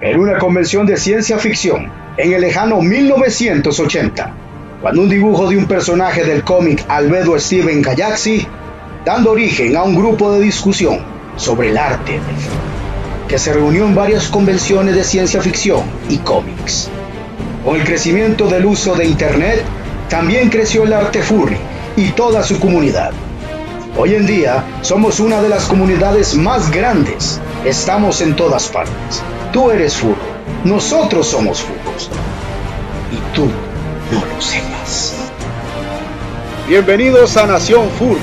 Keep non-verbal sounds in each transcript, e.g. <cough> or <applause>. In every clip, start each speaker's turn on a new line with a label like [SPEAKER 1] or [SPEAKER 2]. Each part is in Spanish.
[SPEAKER 1] en una convención de ciencia ficción en el lejano 1980, cuando un dibujo de un personaje del cómic Albedo Steven Kayaxi, dando origen a un grupo de discusión sobre el arte que se reunió en varias convenciones de ciencia ficción y cómics. Con el crecimiento del uso de Internet, también creció el arte furry y toda su comunidad. Hoy en día somos una de las comunidades más grandes. Estamos en todas partes. Tú eres furro, nosotros somos furros. Y tú no lo sepas. Bienvenidos a Nación Furry,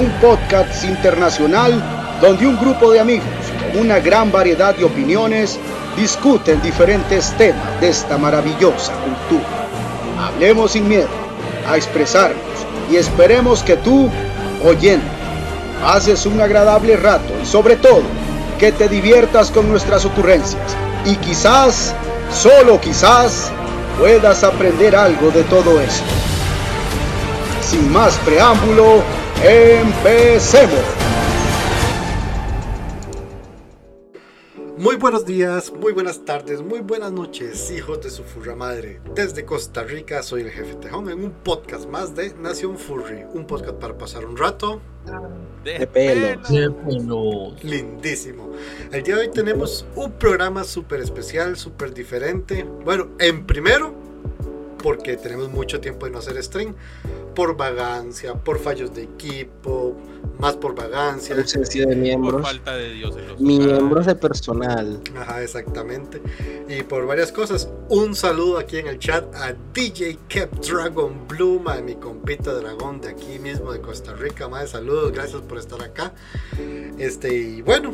[SPEAKER 1] un podcast internacional donde un grupo de amigos una gran variedad de opiniones, discuten diferentes temas de esta maravillosa cultura. Hablemos sin miedo a expresarnos y esperemos que tú, oyendo, haces un agradable rato y sobre todo que te diviertas con nuestras ocurrencias y quizás, solo quizás, puedas aprender algo de todo esto. Sin más preámbulo, empecemos.
[SPEAKER 2] Muy buenos días, muy buenas tardes, muy buenas noches, hijos de su furra madre. Desde Costa Rica soy el jefe Tejón en un podcast más de Nación Furry, un podcast para pasar un rato
[SPEAKER 3] de, pelo.
[SPEAKER 2] Lindísimo. El día de hoy tenemos un programa súper especial, súper diferente. Bueno, en primero, porque tenemos mucho tiempo de no hacer stream por vagancia, por fallos de equipo, más por vagancia.
[SPEAKER 3] Ausencia de miembros.
[SPEAKER 4] Por falta de Dios
[SPEAKER 3] Miembros de personal.
[SPEAKER 2] Ajá, exactamente. Y por varias cosas. Un saludo aquí en el chat a DJ Kept Dragon Blue, a mi compita dragón de aquí mismo de Costa Rica. Más saludos, gracias por estar acá. Este, y bueno,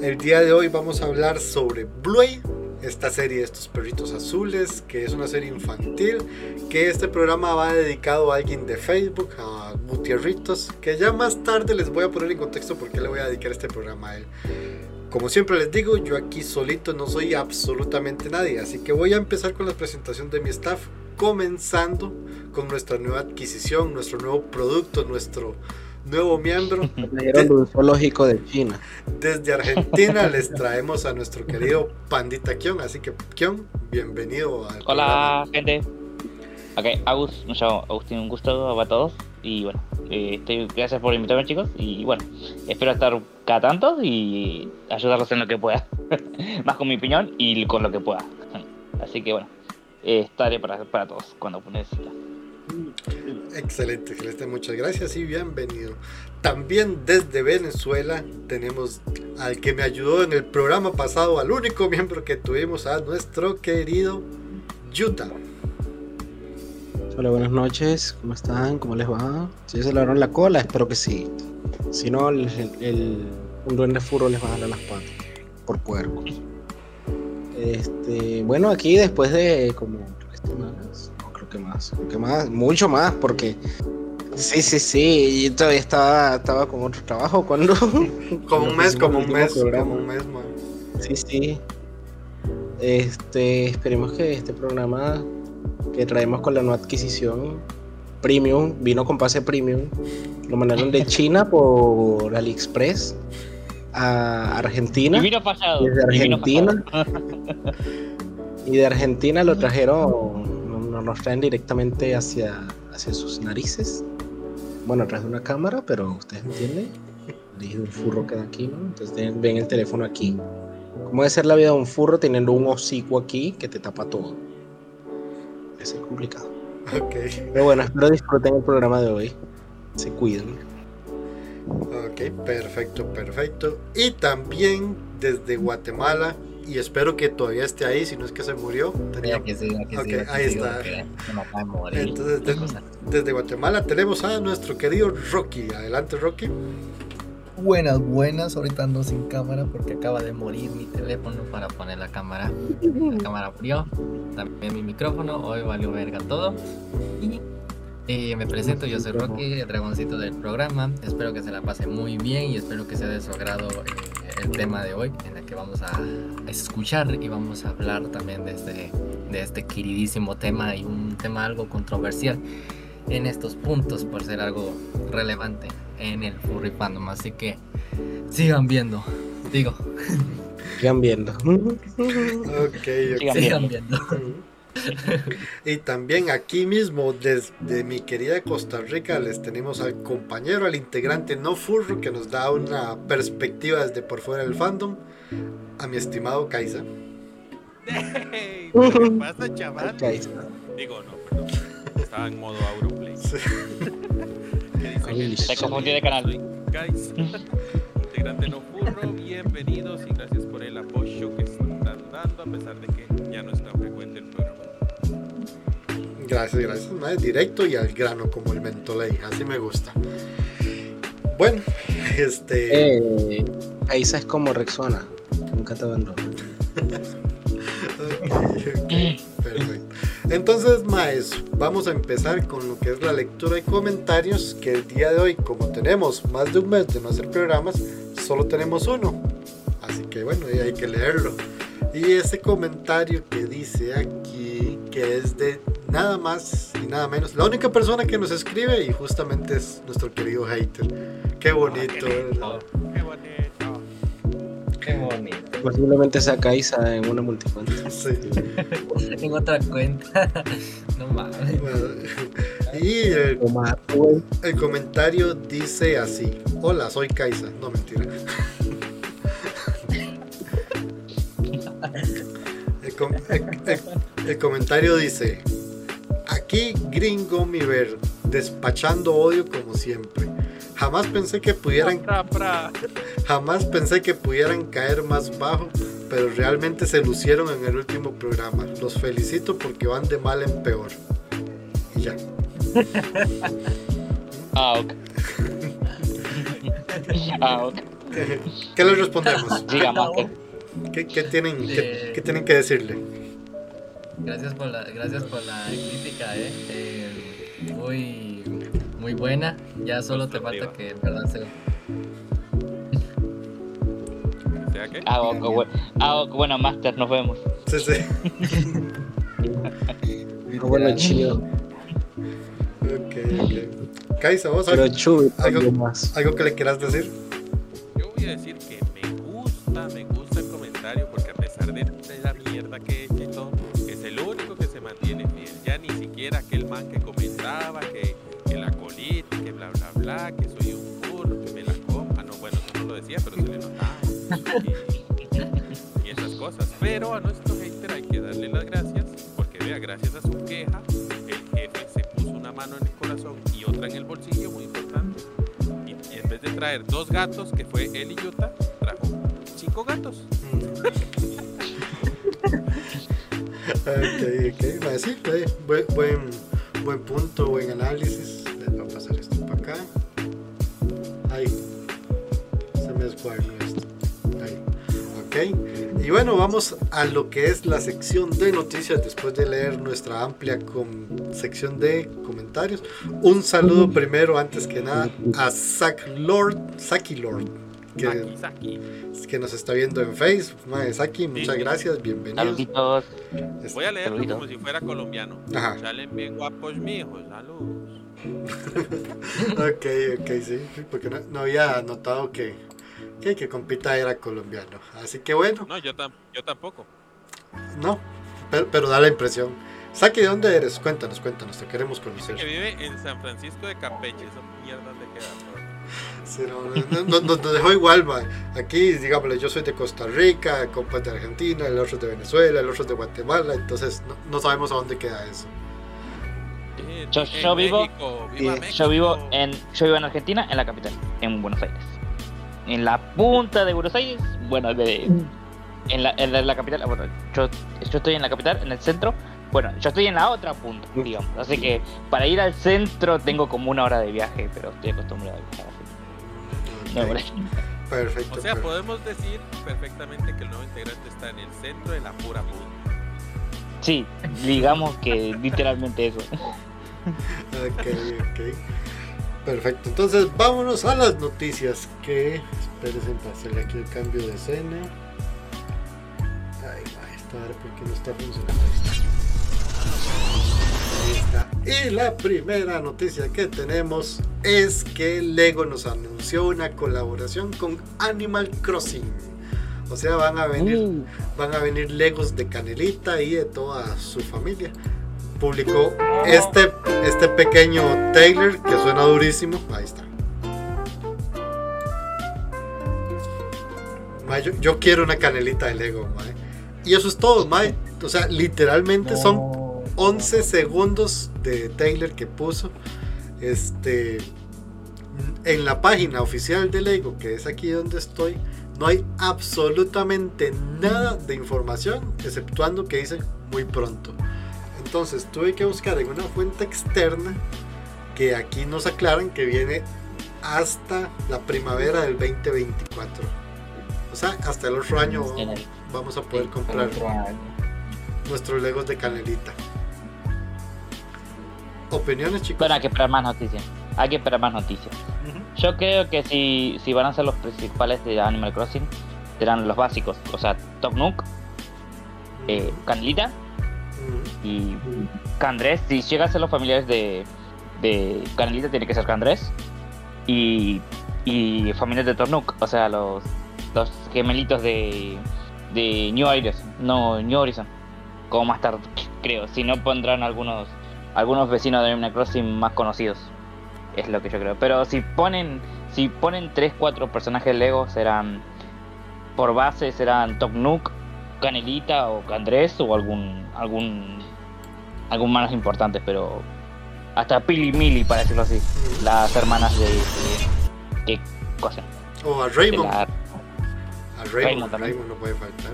[SPEAKER 2] el día de hoy vamos a hablar sobre Blue esta serie estos perritos azules, que es una serie infantil, que este programa va dedicado a alguien de Facebook, a Gutierritos, que ya más tarde les voy a poner en contexto por qué le voy a dedicar este programa a él. Como siempre les digo, yo aquí solito no soy absolutamente nadie, así que voy a empezar con la presentación de mi staff, comenzando con nuestra nueva adquisición, nuestro nuevo producto, nuestro nuevo miembro. <laughs>
[SPEAKER 3] un zoológico de China.
[SPEAKER 2] Desde Argentina <laughs> les traemos a nuestro querido Pandita Kion. Así que, Kion, bienvenido
[SPEAKER 5] al Hola, gente. Ok, Agus, me llamo Agustín, un gusto a todos. Y bueno, eh, estoy, gracias por invitarme, chicos. Y bueno, espero estar cada tanto y ayudarlos en lo que pueda. <laughs> Más con mi opinión y con lo que pueda. Así que bueno, eh, estaré para, para todos cuando necesite.
[SPEAKER 2] Excelente, excelente, muchas gracias y bienvenido. También desde Venezuela tenemos al que me ayudó en el programa pasado, al único miembro que tuvimos, a nuestro querido Yuta.
[SPEAKER 3] Hola, buenas noches, ¿cómo están? ¿Cómo les va? Si se lavaron la cola, espero que sí. Si no, un duende furo les va a dar las patas por puercos. Este, bueno, aquí después de como tres semanas que más, que más, mucho más, porque sí, sí, sí, yo todavía estaba, estaba con otro trabajo cuando. <laughs>
[SPEAKER 2] como un mes, como un mes, como un mes,
[SPEAKER 3] Sí, sí. Este, esperemos que este programa que traemos con la nueva adquisición premium, vino con pase premium, lo mandaron de <laughs> China por AliExpress a Argentina.
[SPEAKER 5] Y vino pasado.
[SPEAKER 3] Desde Argentina. Y, <laughs> y de Argentina lo trajeron nos traen directamente hacia, hacia sus narices. Bueno, atrás de una cámara, pero ustedes entienden. El furro queda aquí, ¿no? Entonces ven el teléfono aquí. ¿Cómo debe ser la vida de un furro teniendo un hocico aquí que te tapa todo? Es complicado. Pero bueno, espero disfruten el programa de hoy. Se cuiden.
[SPEAKER 2] Ok, perfecto, perfecto. Y también desde Guatemala y espero que todavía esté ahí, si no es que se murió.
[SPEAKER 5] Tenía... Que sí, que
[SPEAKER 2] ahí está. Entonces, desde Guatemala tenemos a nuestro querido Rocky. Adelante, Rocky.
[SPEAKER 6] Buenas, buenas. Ahorita ando sin cámara porque acaba de morir mi teléfono para poner la cámara. La cámara murió. También mi micrófono. Hoy valió verga todo. Y eh, me presento, yo soy Rocky, el dragoncito del programa. Espero que se la pase muy bien y espero que sea de su agrado eh, el tema de hoy, en el que vamos a escuchar y vamos a hablar también de este, de este queridísimo tema y un tema algo controversial en estos puntos por ser algo relevante en el furry fandom. Así que sigan viendo, digo.
[SPEAKER 3] Sigan viendo. <laughs>
[SPEAKER 2] Ok,
[SPEAKER 5] Sigan
[SPEAKER 2] ok.
[SPEAKER 6] Sigan viendo.
[SPEAKER 2] Y también aquí mismo, desde mi querida Costa Rica, les tenemos al compañero, al integrante no furro, que nos da una perspectiva desde por fuera del fandom, a mi estimado Kaisa.
[SPEAKER 4] Hey, ¿Qué pasa, chaval? Digo, no, perdón. Estaba en modo Auroplay.
[SPEAKER 2] Sí.
[SPEAKER 5] Se confundió de canal.
[SPEAKER 4] Soy Guys, <laughs> integrante no furro, bienvenidos Gracias,
[SPEAKER 2] gracias. Mae, directo y al grano, como el Mentoley, así me gusta. Bueno, este.
[SPEAKER 3] Eh, Aiza es como Rexona. Nunca te abandona. <laughs>
[SPEAKER 2] Ok, ok, Perfecto. Entonces, Maes, vamos a empezar con lo que es la lectura y comentarios. Que el día de hoy, como tenemos más de un mes de no hacer programas, solo tenemos uno. Así que bueno, y hay que leerlo. Y ese comentario que dice aquí, que es de nada más y nada menos, la única persona que nos escribe y justamente es nuestro querido hater. Qué bonito, ¿verdad?
[SPEAKER 4] Qué bonito.
[SPEAKER 6] Qué bonito.
[SPEAKER 3] Posiblemente sea Kaisa en una multicuenta. <laughs>
[SPEAKER 2] Sí. <laughs>
[SPEAKER 6] Tengo otra cuenta. <laughs> No mames.
[SPEAKER 2] Bueno, y el comentario dice así: Hola, soy Kaisa. No, mentira. El, com- el- el- el comentario dice: Aquí Gringo Miver, despachando odio como siempre. Jamás pensé que pudieran,
[SPEAKER 4] Pra, pra.
[SPEAKER 2] jamás pensé que pudieran caer más bajo, pero realmente se lucieron en el último programa. Los felicito porque van de mal en peor. Y ya. <laughs>
[SPEAKER 5] Ah, ok. <laughs> ah, ok.
[SPEAKER 2] ¿Qué les respondemos?
[SPEAKER 5] Diga, Master.
[SPEAKER 2] ¿Qué, qué tienen, qué,
[SPEAKER 6] Eh.
[SPEAKER 2] qué tienen que decirle?
[SPEAKER 6] Gracias por la, gracias por la crítica, eh. Eh, muy, muy buena. Ya solo te falta que en verdad se.
[SPEAKER 4] Sea que,
[SPEAKER 5] Ah. Ah, ok, bueno, Master, nos vemos.
[SPEAKER 2] Sí, sí.
[SPEAKER 3] Ah, bueno, chido.
[SPEAKER 2] Ok, ok. Kaisa, ¿vos
[SPEAKER 3] Pero
[SPEAKER 2] algo,
[SPEAKER 3] Chuy,
[SPEAKER 2] algo-
[SPEAKER 3] algo más.
[SPEAKER 2] algo que le quieras decir?
[SPEAKER 4] yo voy a decir que me gusta, me gusta que comentaba que, que la colita, que bla bla bla, que soy un burro, que me la como. Ah, no, bueno, no lo decía, pero se le notaba. Y, esas cosas. Pero a nuestro hater hay que darle las gracias porque vea, gracias a su queja, el jefe se puso una mano en el corazón y otra en el bolsillo, muy importante. Y, en vez de traer dos gatos, que fue él y Yuta, trajo cinco gatos.
[SPEAKER 2] Ok, ok. Eh, buen, buen, buen punto, buen análisis. Voy a pasar esto para acá. Ahí. Se me descuadernó esto. Ahí. Ok. Y bueno, vamos a lo que es la sección de noticias después de leer nuestra amplia sección de comentarios. Un saludo primero, antes que nada, a Zack Lord, Saki Lord, que,
[SPEAKER 4] Saki.
[SPEAKER 2] que nos está viendo en Facebook. Mae, Saki, muchas
[SPEAKER 4] Sí.
[SPEAKER 2] gracias, bienvenidos.
[SPEAKER 5] Saluditos.
[SPEAKER 2] Este,
[SPEAKER 4] Voy a leerlo
[SPEAKER 5] Saludito.
[SPEAKER 4] como si fuera colombiano.
[SPEAKER 2] Ajá.
[SPEAKER 4] Salen bien guapos, mijos. Saludos. <laughs>
[SPEAKER 2] Ok, ok, sí, sí, porque no, no había notado que, que, que compita era colombiano. Así que bueno,
[SPEAKER 4] No, yo, tam- yo tampoco.
[SPEAKER 2] no, pero, pero da la impresión. Saki, ¿de dónde eres? Cuéntanos, cuéntanos, te queremos
[SPEAKER 4] Que
[SPEAKER 2] conocer.
[SPEAKER 4] vive en San Francisco de Campeche. Esa mierda donde queda.
[SPEAKER 2] Sí, no, no, no, no- nos dejó igual, man. Aquí, digámosle, yo soy de Costa Rica, compa es de Argentina, el otro es de Venezuela, el otro es de Guatemala, entonces no, no sabemos a dónde queda eso.
[SPEAKER 4] En-
[SPEAKER 5] Yo-
[SPEAKER 4] en
[SPEAKER 5] yo vivo-
[SPEAKER 4] México, viva
[SPEAKER 3] eh,
[SPEAKER 4] México.
[SPEAKER 5] Yo vivo en yo vivo en Argentina, en la capital, en Buenos Aires. En la punta de Buenos Aires, bueno, de, en, la, en la, la capital, bueno, yo, yo estoy en la capital, en el centro. Bueno, yo estoy en la otra punta, digamos. Así que para ir al centro tengo como una hora de viaje, pero estoy acostumbrado a viajar ahí.
[SPEAKER 2] Perfecto.
[SPEAKER 4] O sea, podemos decir perfectamente que el nuevo integrante está en el centro de la pura punta.
[SPEAKER 5] Sí, digamos que literalmente eso.
[SPEAKER 2] Ok, ok. Perfecto. Entonces vámonos a las noticias que espérense para hacerle aquí el cambio de escena. Ay, va, esta hora porque no está funcionando Ahí está. Y la primera noticia que tenemos es que Lego nos anunció una colaboración con Animal Crossing. O sea, van a venir,
[SPEAKER 5] Uh,
[SPEAKER 2] van a venir Legos de Canelita y de toda su familia. Publicó este, este pequeño Taylor que suena durísimo. Ahí está. Yo, yo quiero una canelita de Lego, mae. Y eso es todo, mae. O sea, literalmente son. 11 segundos de Taylor que puso. Este. En la página oficial de Lego, que es aquí donde estoy, no hay absolutamente nada de información, exceptuando que dice muy pronto. Entonces tuve que buscar en una fuente externa que aquí nos aclaran que viene hasta la primavera del 2024. O sea, hasta el otro año vamos a poder comprar nuestros Legos de canelita. Opiniones, chicos.
[SPEAKER 5] Bueno, hay que esperar más noticias. Hay que esperar más noticias. Yo creo que si, si van a ser los principales de Animal Crossing, serán los básicos. O sea, Top Nook, eh, Canelita y Candrés. Si llega a ser los familiares de, de Canelita, tiene que ser Candrés. Y, y familias de Top Nook, o sea, los, los gemelitos de, de New Horizon. No, New Horizon. Como más tarde, creo. Si no, pondrán algunos, algunos vecinos de Animal Crossing más conocidos. Es lo que yo creo. Pero si ponen si ponen 3, 4 personajes Lego, serán por base serán Top Nook, Canelita o Candrés o algún algún algún más importantes, pero hasta Pili Mili para decirlo así,
[SPEAKER 2] Ujú.
[SPEAKER 5] las hermanas de, de ¿qué cosa?
[SPEAKER 2] O a
[SPEAKER 5] De
[SPEAKER 2] Raymond.
[SPEAKER 5] la-
[SPEAKER 2] A
[SPEAKER 5] Raymond
[SPEAKER 2] Raymond,
[SPEAKER 5] también.
[SPEAKER 2] Raymond no puede faltar.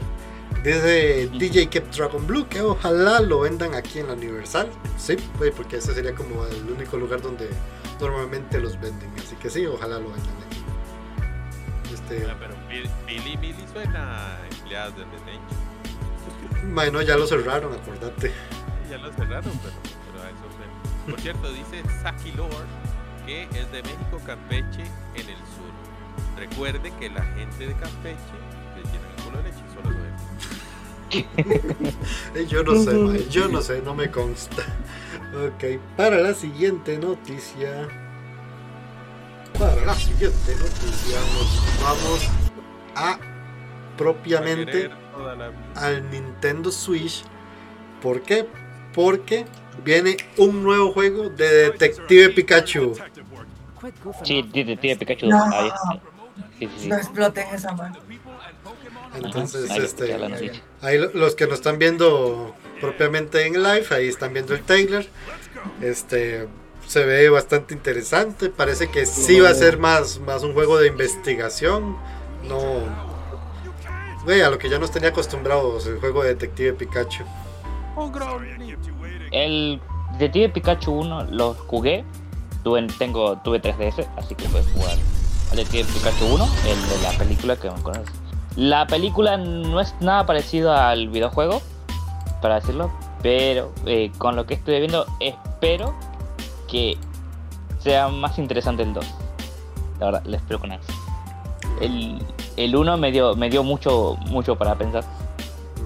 [SPEAKER 2] Dice DJ Kept Dragon Blue que ojalá lo vendan aquí en la Universal. Sí, porque ese sería como el único lugar donde normalmente los venden. Así que sí, ojalá lo vendan aquí. Este,
[SPEAKER 4] Ah, pero Bill- Billy Billy suena a empleadas de Detention.
[SPEAKER 2] bueno, ya lo cerraron, acordate.
[SPEAKER 4] Ya lo cerraron, pero, pero a eso suena. Por cierto, dice Saki Lord que es de México, Campeche, en el sur. Recuerde que la gente de Campeche le tiene el culo de leche, solo <laughs>
[SPEAKER 2] Yo no sé, yo no sé, no me consta. Ok, para la siguiente noticia. Para la siguiente noticia nos vamos a propiamente al Nintendo Switch. ¿Por qué? Porque viene un nuevo juego de Detective Pikachu.
[SPEAKER 5] Sí, Detective Pikachu.
[SPEAKER 7] No.
[SPEAKER 5] ahí está. Sí, sí, sí.
[SPEAKER 7] No exploten esa mano.
[SPEAKER 2] Entonces,
[SPEAKER 5] Ahí
[SPEAKER 2] este, ahí lo- los que nos están viendo propiamente en live, ahí están viendo el trailer. Este se ve bastante interesante. Parece que sí va a ser más, más un juego de investigación. No. Güey, a lo que ya nos tenía acostumbrados el juego de Detective Pikachu.
[SPEAKER 5] El Detective Pikachu 1 lo jugué. Tuve, tengo, tuve 3DS, así que puedes jugar al Detective Pikachu 1, el de la película que conoces. La película no es nada parecido al videojuego, para decirlo, pero eh, con lo que estoy viendo, espero que sea más interesante el 2. La verdad, le espero con eso. El, el 1 me dio, me dio mucho, mucho para pensar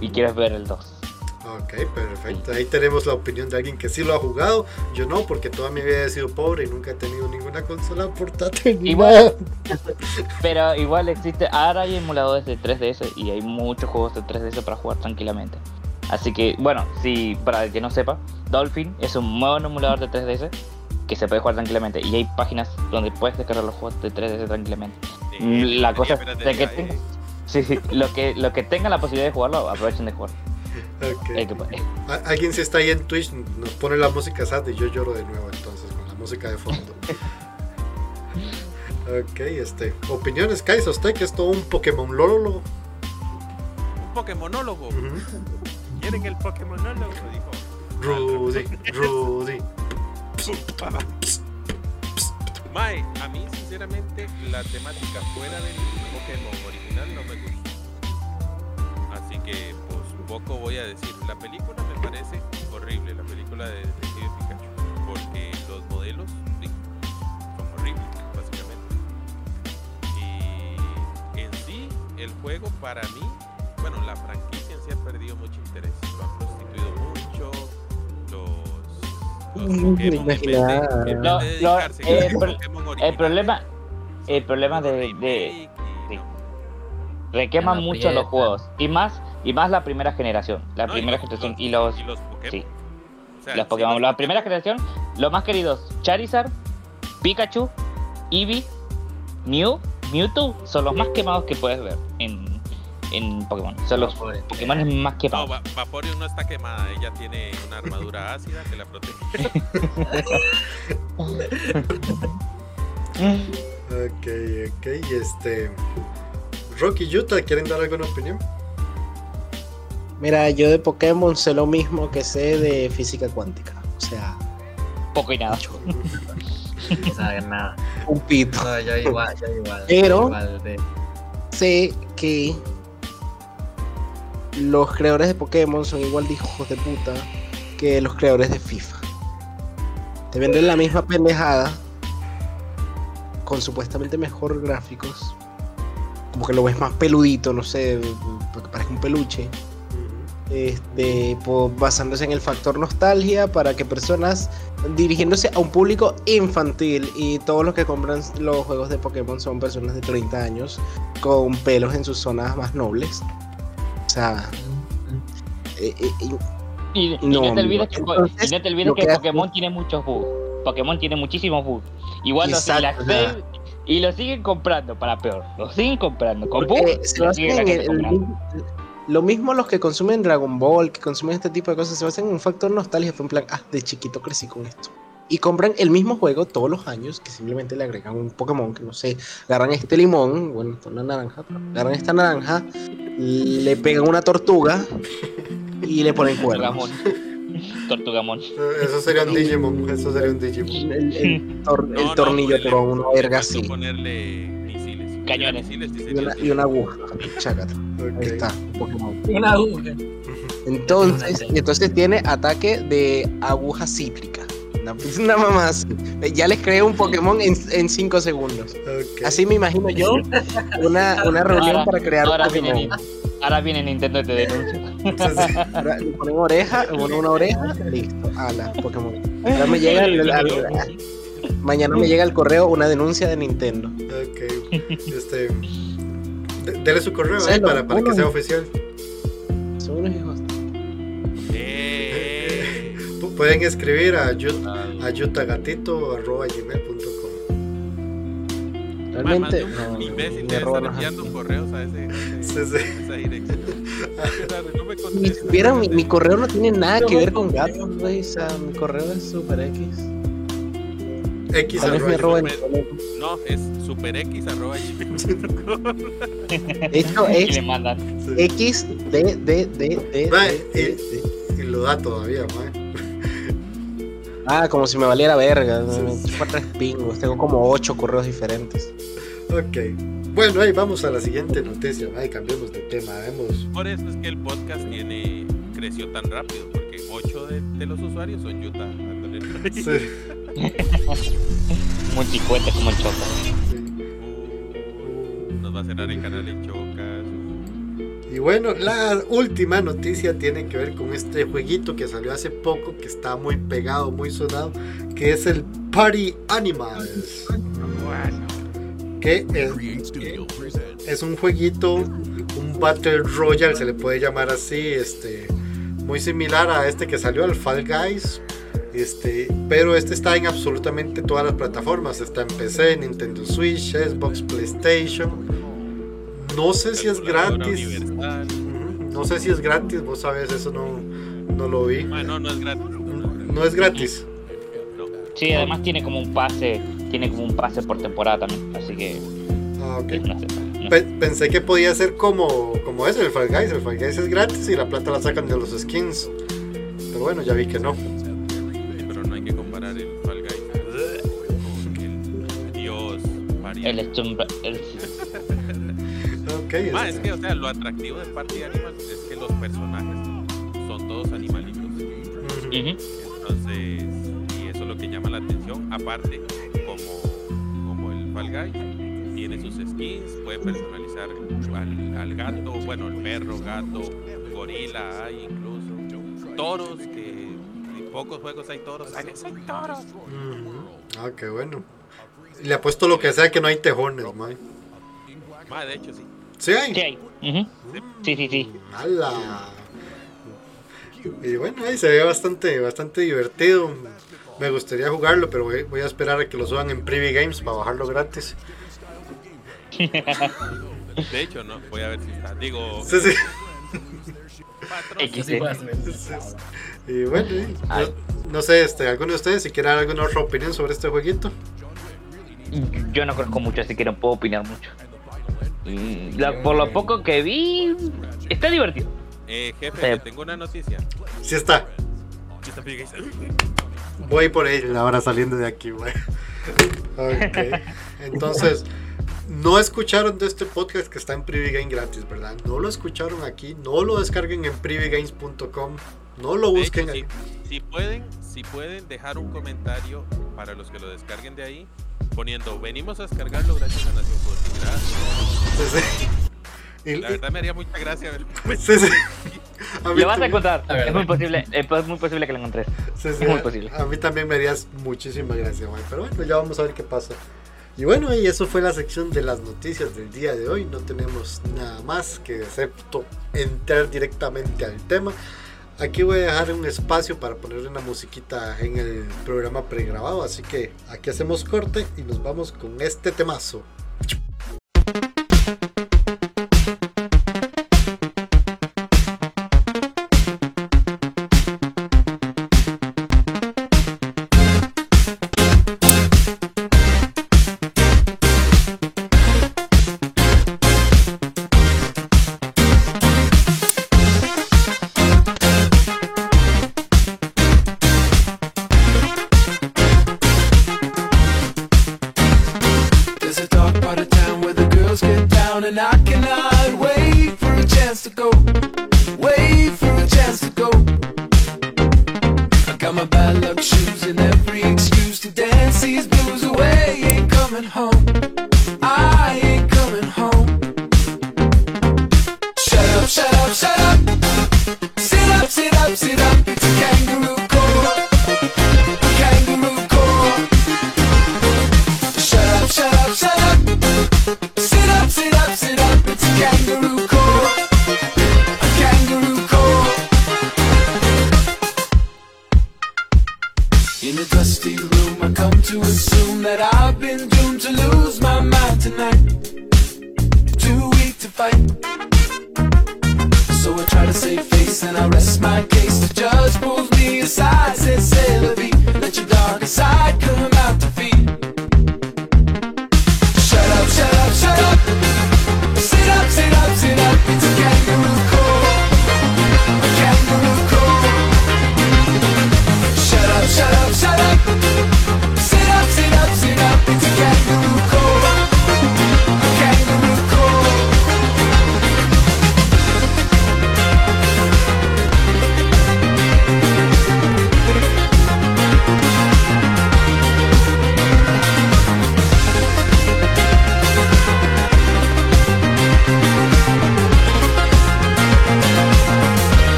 [SPEAKER 5] y quiero ver el 2.
[SPEAKER 2] Ok, perfecto. Ahí tenemos la opinión de alguien que sí lo ha jugado. Yo no, porque toda mi vida he sido pobre y nunca he tenido ninguna consola portátil.
[SPEAKER 5] Igual. <laughs> Pero igual existe, ahora hay emuladores de 3DS y hay muchos juegos de 3DS para jugar tranquilamente. Así que, bueno, si para el que no sepa, Dolphin es un buen emulador de 3DS que se puede jugar tranquilamente y hay páginas donde puedes descargar los juegos de 3DS tranquilamente.
[SPEAKER 4] Sí,
[SPEAKER 5] La cosa es que tenga- Sí, sí, lo que, lo que tengan la posibilidad de jugarlo, aprovechen de jugar. Puede.
[SPEAKER 2] A- Alguien si está ahí en Twitch nos pone la música sad y yo lloro de nuevo entonces con la música de fondo. <laughs> ok, este. Opiniones, Kaiser, usted que es todo un Pokémon lolo.
[SPEAKER 4] Un Pokémonólogo.
[SPEAKER 2] Ujú.
[SPEAKER 4] ¿Quieren el Pokémonólogo? Dijo.
[SPEAKER 2] Rudy, <laughs> Rudy.
[SPEAKER 4] Mae, a mí sinceramente la temática fuera del Pokémon original no me gusta. Así que pues poco voy a decir. La película me parece horrible, la película de Detective Pikachu. Porque los modelos sí, son horribles, básicamente. Y en sí, el juego para mí, bueno, la franquicia en sí ha perdido mucho interés. Lo han prostituido mucho. Los, los Pokémon en vez de- vez de
[SPEAKER 5] No, no, eh,
[SPEAKER 4] al
[SPEAKER 5] pro-
[SPEAKER 4] Pokémon
[SPEAKER 5] El
[SPEAKER 4] original,
[SPEAKER 5] problema, el problema de, de,
[SPEAKER 4] no.
[SPEAKER 5] requeman
[SPEAKER 6] no
[SPEAKER 5] mucho los juegos. Y más, y más la primera generación. La
[SPEAKER 4] No, y
[SPEAKER 5] primera
[SPEAKER 4] los-
[SPEAKER 5] generación. Y los,
[SPEAKER 4] y los Pokémon.
[SPEAKER 5] sí.
[SPEAKER 4] O sea,
[SPEAKER 5] los Pokémon. La primera generación, los más queridos, Charizard, Pikachu, Eevee, Mew, Mewtwo, son los más quemados que puedes ver en, en Pokémon. Son los
[SPEAKER 6] Pobre.
[SPEAKER 5] Pokémon más
[SPEAKER 4] No,
[SPEAKER 5] quemados.
[SPEAKER 4] Va- Vaporeon no está quemada, ella tiene una armadura <laughs> ácida que la protege. <laughs>
[SPEAKER 2] Ok, ok. Y este. Rocky Utah, ¿quieren dar alguna opinión?
[SPEAKER 3] Mira, yo de Pokémon sé lo mismo que sé de física cuántica. O sea,
[SPEAKER 5] Poco y nada.
[SPEAKER 6] No saben nada.
[SPEAKER 3] un pito.
[SPEAKER 6] No, yo igual, yo igual.
[SPEAKER 3] Pero-
[SPEAKER 6] igual de-
[SPEAKER 3] Sé que los creadores de Pokémon son igual de hijos de puta que los creadores de FIFA. Te venden la misma pendejada con supuestamente mejor gráficos. Como que lo ves más peludito, no sé, porque parece un peluche. Este, basándose en el factor nostalgia para que personas dirigiéndose a un público infantil y todos los que compran los juegos de Pokémon son personas de 30 años con pelos en sus zonas más nobles. O sea, eh, eh,
[SPEAKER 5] Y, y
[SPEAKER 3] No,
[SPEAKER 5] no, te olvides que,
[SPEAKER 3] entonces,
[SPEAKER 5] y no te olvides
[SPEAKER 3] lo
[SPEAKER 5] que
[SPEAKER 3] que hace-
[SPEAKER 5] Pokémon tiene muchos bugs. Pokémon tiene muchísimos bugs. Igual las y lo siguen comprando para peor. Lo siguen comprando con bugs.
[SPEAKER 3] se
[SPEAKER 5] lo
[SPEAKER 3] basan
[SPEAKER 5] siguen
[SPEAKER 3] en
[SPEAKER 5] la
[SPEAKER 3] el-
[SPEAKER 5] gente
[SPEAKER 3] el
[SPEAKER 5] comprando.
[SPEAKER 3] mismo- lo mismo los que consumen Dragon Ball, que consumen este tipo de cosas, se basan en un factor nostalgia. Fue en plan, ah, de chiquito crecí con esto. Y compran el mismo juego todos los años, que simplemente le agregan un Pokémon, que no sé, agarran este limón, bueno, esto es una naranja, pero agarran esta naranja, le pegan una tortuga y le ponen cuernos.
[SPEAKER 5] Tortugamon. Tortugamon.
[SPEAKER 2] Eh, Eso sería un Digimon. Eso sería un Digimon.
[SPEAKER 3] El, el tor-
[SPEAKER 4] No,
[SPEAKER 3] el
[SPEAKER 4] no,
[SPEAKER 3] tornillo
[SPEAKER 4] le-
[SPEAKER 3] por una
[SPEAKER 4] le
[SPEAKER 3] verga así.
[SPEAKER 4] ponerle.
[SPEAKER 5] Cañones.
[SPEAKER 3] Y una,
[SPEAKER 4] así.
[SPEAKER 3] y una aguja. Chácata.
[SPEAKER 2] Ok.
[SPEAKER 3] Ahí está, Pokémon.
[SPEAKER 6] Una aguja.
[SPEAKER 3] Entonces, entonces tiene ataque de aguja cítrica. Una, una mamá así. Ya les creé un Pokémon en 5 segundos. Así me imagino yo una, una reunión
[SPEAKER 5] Ahora-
[SPEAKER 3] para crear un
[SPEAKER 5] ahora viene,
[SPEAKER 3] Pokémon.
[SPEAKER 5] Ni- ahora viene Nintendo y te denuncia.
[SPEAKER 3] Ahora le ponen oreja, le ponen una oreja, listo, ala, Pokémon. Ahora me llega el- al- mañana me llega el correo una denuncia de Nintendo.
[SPEAKER 2] Ok. Este. de- Dele su correo
[SPEAKER 3] lo-
[SPEAKER 2] para, para que sea oficial.
[SPEAKER 3] Son unos hijos.
[SPEAKER 4] Eh,
[SPEAKER 2] Pu- <laughs> Pueden escribir a, yut-
[SPEAKER 4] ah,
[SPEAKER 2] a yutagatito.gmail.com.
[SPEAKER 4] ma-
[SPEAKER 3] Realmente, no,
[SPEAKER 4] imbécil
[SPEAKER 3] me roban
[SPEAKER 4] enviando correos a ese, ese-
[SPEAKER 2] Sí, sí.
[SPEAKER 4] esa dirección. No me contesta.
[SPEAKER 3] supieran, mi, mi correo no tiene nada que ver con gatos, güey. O sea, mi correo es super X.
[SPEAKER 2] X arroba
[SPEAKER 3] roben.
[SPEAKER 4] super- No, es superx.com.
[SPEAKER 3] De hecho, <laughs>
[SPEAKER 5] Y le
[SPEAKER 3] es. X, D, D, D, D, D.
[SPEAKER 2] Y lo da todavía, mae.
[SPEAKER 3] Ah, como si me valiera verga.
[SPEAKER 2] Sí.
[SPEAKER 3] Me chupa tres pingos. Tengo como ocho correos diferentes.
[SPEAKER 2] Ok. Bueno, ahí vamos a la siguiente noticia. Ahí cambiemos de tema. Vemos.
[SPEAKER 4] Por eso es que el podcast tiene creció tan rápido, porque 8 de, de los usuarios son Utah.
[SPEAKER 2] Sí,
[SPEAKER 5] Multicuente como el
[SPEAKER 2] sí.
[SPEAKER 4] Uh, nos va a cerrar el canal en Chocas.
[SPEAKER 2] Y bueno, la última noticia tiene que ver con este jueguito que salió hace poco, que está muy pegado, muy sonado, que es el Party Animals. Que es, es un jueguito, un Battle Royale, se le puede llamar así, este, muy similar a este que salió, al Fall Guys. Este, pero este está en absolutamente todas las plataformas. Está en PC, Nintendo Switch, Xbox, PlayStation. No sé si es gratis. No sé si es gratis, vos sabes, eso no, no lo vi.
[SPEAKER 4] Bueno, no es gratis.
[SPEAKER 2] No es gratis.
[SPEAKER 5] Sí, además tiene como un pase, tiene como un pase por temporada también, así que
[SPEAKER 2] Ah, ok.
[SPEAKER 5] no sé. no.
[SPEAKER 2] Pe- pensé que podía ser como, como ese, el Fall Guys. El Fall Guys es gratis y la plata la sacan de los skins. Pero bueno, ya vi que no.
[SPEAKER 4] Hay que comparar el Fall Guys con el Dios pariente.
[SPEAKER 5] El
[SPEAKER 4] Ah, es que, o sea, lo atractivo de Party Animals es que los personajes son todos animalitos. Entonces, y eso es lo que llama la atención. Aparte, como, como el Fall Guy tiene sus skins, puede personalizar al, al gato, bueno, el perro, gato, gorila, hay incluso toros, que pocos juegos hay toros. ¡Ay, hay toros!
[SPEAKER 2] Ah, qué bueno. Le apuesto lo que sea que no hay tejones, mae.
[SPEAKER 4] De hecho, sí.
[SPEAKER 2] ¿Sí hay?
[SPEAKER 5] Sí hay. Sí, sí, sí.
[SPEAKER 2] ¡Hala! Y bueno, ahí se ve bastante, bastante divertido. Me gustaría jugarlo, pero voy, voy a esperar a que lo suban en Privy Games para bajarlo gratis.
[SPEAKER 4] De hecho, no, voy a ver si está. Digo,
[SPEAKER 2] Sí, sí.
[SPEAKER 4] patrón.
[SPEAKER 6] Yo
[SPEAKER 5] X,
[SPEAKER 6] sí
[SPEAKER 2] Y bueno, no, no sé, este, alguno de ustedes si quieren alguna otra opinión sobre este jueguito.
[SPEAKER 5] Yo no conozco mucho, así que no puedo opinar mucho. La- por lo poco que vi, está divertido.
[SPEAKER 4] Eh, jefe,
[SPEAKER 5] Sí.
[SPEAKER 4] tengo una noticia.
[SPEAKER 2] Sí está. Voy por él ahora saliendo de aquí, güey. Ok. <laughs> Entonces, no escucharon de este podcast que está en Privy Game gratis, ¿verdad? No lo escucharon aquí, no lo descarguen en privygames.com, no lo
[SPEAKER 4] De
[SPEAKER 2] busquen
[SPEAKER 4] hecho,
[SPEAKER 2] ahí.
[SPEAKER 4] si, si pueden, si pueden dejar un comentario para los que lo descarguen de ahí, poniendo venimos a descargarlo gracias a Nación Fútbol". Gracias.
[SPEAKER 2] Sí, sí. <laughs> Y-
[SPEAKER 4] La verdad me haría mucha gracia ver.
[SPEAKER 2] sí, sí. <laughs> A mí
[SPEAKER 5] Lo vas a encontrar.
[SPEAKER 6] A ver,
[SPEAKER 5] Es muy posible, es muy posible que lo encontres.
[SPEAKER 2] sí, sí,
[SPEAKER 5] es muy
[SPEAKER 2] a-
[SPEAKER 5] posible.
[SPEAKER 2] A, mí también me harías muchísima gracia. Pero bueno, ya vamos a ver qué pasa. Y bueno, y eso fue la sección de las noticias del día de hoy. No tenemos nada más que excepto entrar directamente al tema. Aquí voy a dejar un espacio para ponerle una musiquita en el programa pregrabado. Así que aquí hacemos corte y nos vamos con este temazo.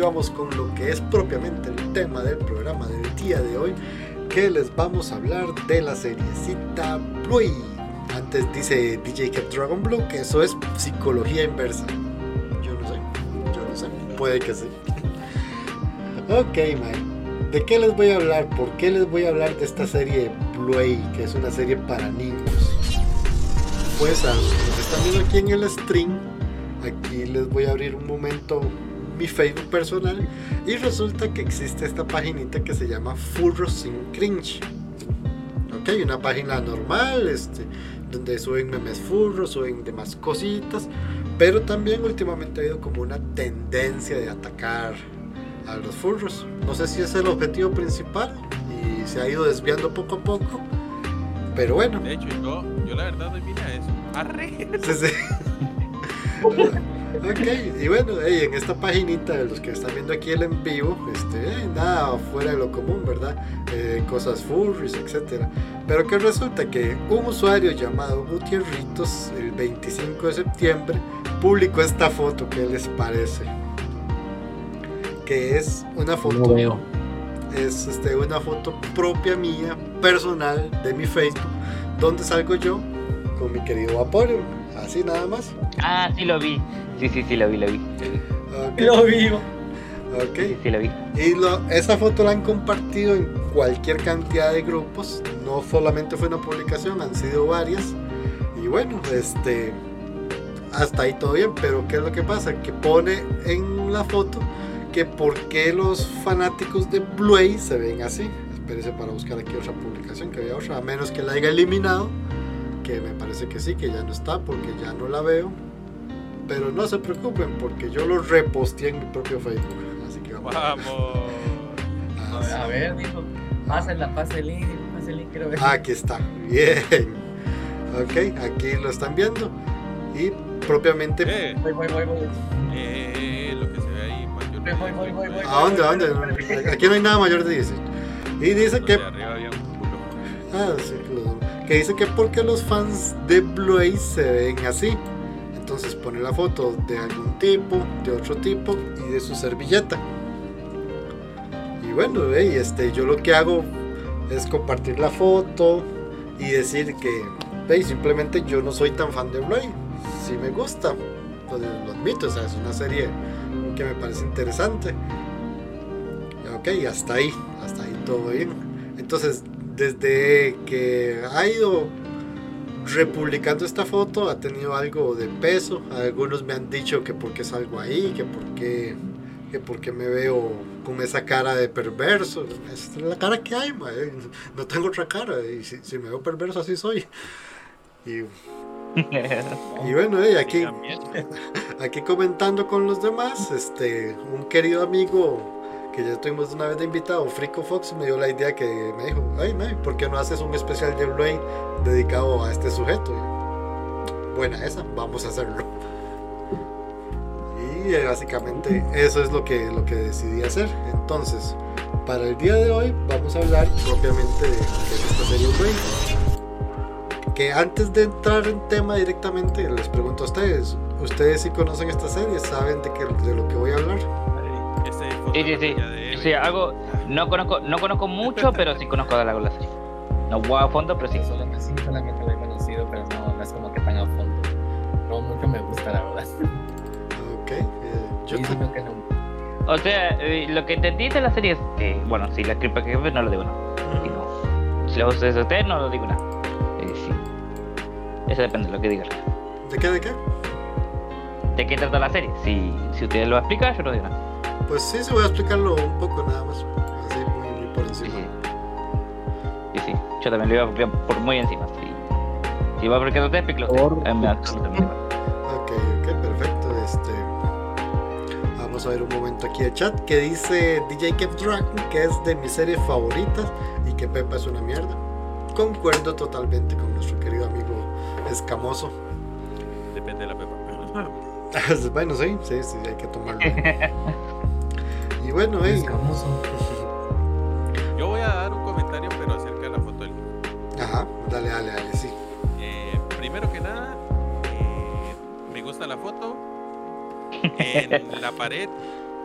[SPEAKER 2] Vamos con lo que es propiamente el tema del programa del día de hoy, que les vamos a hablar de la seriecita Bluey. Antes dice DJ Kev Dragon Blue que eso es psicología inversa. Yo no sé, yo no sé, puede que sí. Ok, man. ¿De qué les voy a hablar? ¿Por qué les voy a hablar de esta serie Bluey, que es una serie para niños? Pues a los que están viendo aquí en el stream, aquí les voy a abrir un momento mi Facebook personal y resulta que existe esta paginita que se llama Furros sin Cringe. Ok, una página normal, este, donde suben memes furros, suben demás cositas, pero también últimamente ha habido como una tendencia de atacar a los furros. No sé si es el objetivo principal y se ha ido desviando poco a poco, pero bueno.
[SPEAKER 4] De hecho, yo, yo la verdad mira eso. Arre.
[SPEAKER 2] Sí, sí. <laughs> ok, y bueno, hey, en esta paginita de los que están viendo aquí el en vivo, este, eh, nada fuera de lo común, ¿verdad? Eh, cosas furries, etcétera. Pero que resulta que un usuario llamado Gutierritos, el 25 de septiembre, publicó esta foto, ¿qué les parece? Que es una foto
[SPEAKER 3] No veo.
[SPEAKER 2] es este, una foto propia mía, personal, de mi Facebook, donde salgo yo con mi querido Vaporeon, así nada más.
[SPEAKER 5] Ah, sí lo vi. Sí, sí, sí lo vi, lo vi.
[SPEAKER 6] Lo vivo.
[SPEAKER 2] ok.
[SPEAKER 5] Sí, sí lo vi.
[SPEAKER 2] Y lo- esa foto la han compartido en cualquier cantidad de grupos, no solamente fue una publicación, han sido varias. Y bueno, este, hasta ahí todo bien, pero ¿qué es lo que pasa? Que pone en la foto que por qué los fanáticos de Bluey se ven así. Espérese para buscar aquí otra publicación, que había otra, a menos que la haya eliminado, que me parece que sí, que ya no está, porque ya no la veo. Pero no se preocupen, porque yo lo reposteé en mi propio Facebook. Así que vamos a ver.
[SPEAKER 4] Vamos.
[SPEAKER 6] A ver, a ver, dijo. Pasa el link, quiero ver.
[SPEAKER 2] Aquí está, bien. Ok, aquí lo están viendo. Y propiamente.
[SPEAKER 4] Eh,
[SPEAKER 6] Voy, voy, voy, voy.
[SPEAKER 4] eh, lo que se ve ahí, mayor.
[SPEAKER 6] Voy, voy, voy, voy, voy.
[SPEAKER 2] ¿A dónde? ¿A dónde? <laughs> Aquí no hay nada mayor de 18. Y dice que.
[SPEAKER 4] Arriba había un culo.
[SPEAKER 2] Ah, sí, lo- que dice que porque los fans de Bluey se ven así. Entonces pone la foto de algún tipo, de otro tipo y de su servilleta. Y bueno, este, yo lo que hago es compartir la foto y decir que "Ve, simplemente yo no soy tan fan de Bluey. Si me gusta, pues lo admito, o sea, es una serie que me parece interesante. Ok, hasta ahí, hasta ahí todo bien. Entonces, desde que ha ido republicando esta foto, ha tenido algo de peso. Algunos me han dicho que porque salgo ahí, que porque, que porque me veo con esa cara de perverso. Es la cara que hay, ma, no tengo otra cara. Y si, si me veo perverso, así soy. Y, <laughs> y bueno, eh, aquí, <laughs> aquí comentando con los demás, este, un querido amigo que ya tuvimos una vez de invitado, Frico Fox, me dio la idea que me dijo, ay, May, ¿por qué no haces un especial de Bluey dedicado a este sujeto? Y, Buena esa, vamos a hacerlo. Y eh, básicamente eso es lo que, lo que decidí hacer. Entonces, para el día de hoy vamos a hablar propiamente de, esta serie Bluey. Que antes de entrar en tema directamente, les pregunto a ustedes, ¿ustedes sí conocen esta serie? ¿Saben de, qué, de lo que voy a hablar?
[SPEAKER 5] Sí, sí, sí. Sí, algo. No conozco, no conozco mucho, pero sí conozco de la, la serie. No juego a fondo, pero sí.
[SPEAKER 6] Sí, solamente lo he conocido, pero no, no es como que tan a fondo. No mucho me gusta, la verdad.
[SPEAKER 2] Ok, eh, yo
[SPEAKER 6] Sí, sino que no.
[SPEAKER 5] O sea, eh, lo que entendí de la serie es que, bueno, si la clipa que no lo digo nada. Digo, si lo ustedes a ustedes, no lo digo nada. Eh, sí. Eso depende de lo que digan.
[SPEAKER 2] ¿De qué? ¿De qué?
[SPEAKER 5] ¿De qué trata la serie? Si, si ustedes lo explican, yo no digo nada.
[SPEAKER 2] Pues sí, se voy a explicarlo un poco nada más, así muy, muy por
[SPEAKER 5] Sí,
[SPEAKER 2] encima.
[SPEAKER 5] sí. Sí, sí. Yo también lo iba a explicar por muy encima. Sí. Si va a explicar usted, explíquelo usted.
[SPEAKER 3] Por-
[SPEAKER 5] igual.
[SPEAKER 2] Ok, ok, perfecto. Este, vamos a ver un momento aquí de chat que dice DJ Kev Dragon que es de mis series favoritas y que Pepa es una mierda. Concuerdo totalmente con nuestro querido amigo Escamoso.
[SPEAKER 4] Depende de la pepa. <laughs>
[SPEAKER 2] bueno, sí, sí, sí, hay que tomarlo. <laughs> y bueno,
[SPEAKER 6] Escamoso.
[SPEAKER 4] Yo voy a dar un comentario, pero acerca de la foto del
[SPEAKER 2] ajá, dale, dale, dale, sí.
[SPEAKER 4] Eh, primero que nada, eh, me gusta la foto. en <laughs> la pared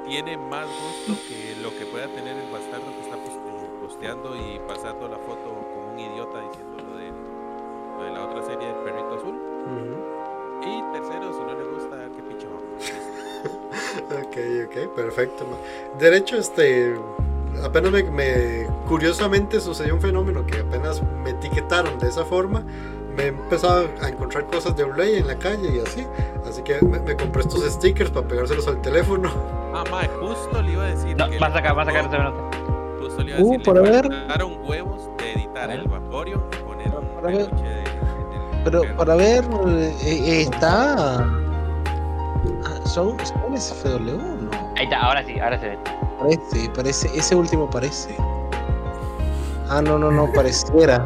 [SPEAKER 4] tiene más gusto que lo que pueda tener el bastardo que está poste- posteando y pasando la foto como un idiota diciendo lo de, lo de la otra serie del perrito azul. Y tercero, si no le gusta.
[SPEAKER 2] Ok, ok, perfecto. De hecho, este, apenas me, me- curiosamente sucedió un fenómeno que apenas me etiquetaron de esa forma. Me he empezado a encontrar cosas de Blay en la calle y así. Así que me, me compré estos stickers para pegárselos al teléfono.
[SPEAKER 4] Ah, mae, justo le iba a decir
[SPEAKER 5] No,
[SPEAKER 4] que
[SPEAKER 5] va a sacar, va a sacar ese minuto.
[SPEAKER 4] Justo le iba a
[SPEAKER 3] Uh,
[SPEAKER 4] decir, le
[SPEAKER 3] ver.
[SPEAKER 4] faltaron huevos de editar el Vaporeon y poner un peluche de, del
[SPEAKER 3] Pero para ver, eh, eh, está. Ah, ¿Son, son SFW? No.
[SPEAKER 5] Ahí está, ahora sí, ahora se ve.
[SPEAKER 3] Parece, parece, ese último parece. Ah, no, no, no, pareciera.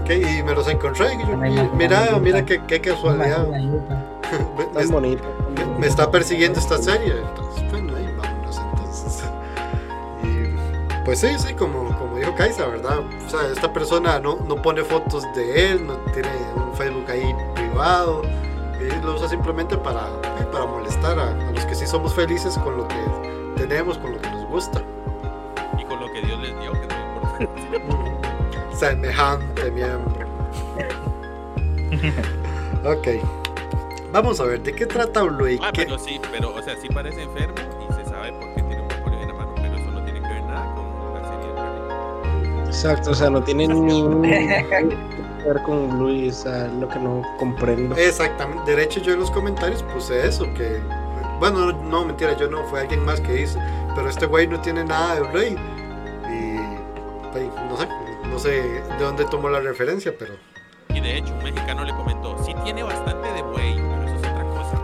[SPEAKER 2] Ok, y me los encontré. y yo, mira, mira qué, qué casualidad. <laughs> Me, me-
[SPEAKER 3] bonito.
[SPEAKER 2] me- me está persiguiendo esta serie. Entonces, bueno, ahí vámonos entonces. Y pues sí, sí, como, como dijo Kaisa, ¿verdad? O sea, esta persona no, no pone fotos de él, no tiene un Facebook ahí privado. Lo usa simplemente para, eh, para molestar a, a los que sí somos felices con lo que tenemos, con lo que nos gusta.
[SPEAKER 4] Y con lo que Dios les dio, que no importa. <laughs>
[SPEAKER 2] Semejante miembro. <laughs> ok. Vamos a ver, ¿de qué trata Blue?
[SPEAKER 4] Ah,
[SPEAKER 2] ¿Qué-
[SPEAKER 4] pero sí, pero, o sea, sí parece enfermo y se sabe por qué tiene un Vaporeon en la mano, pero eso no tiene que ver nada con la serie perrito.
[SPEAKER 3] Exacto, o sea, no tiene ni un <laughs> que ver con es lo que no comprendo.
[SPEAKER 2] Exactamente, de hecho yo en los comentarios puse eso, que... Bueno, no, no, mentira, yo no, fue alguien más que dice, pero este güey no tiene nada de Blade. Y... ay, no sé, no sé de dónde tomó la referencia, pero...
[SPEAKER 4] Y de hecho, un mexicano le comentó, sí tiene bastante de buey, pero eso es otra cosa.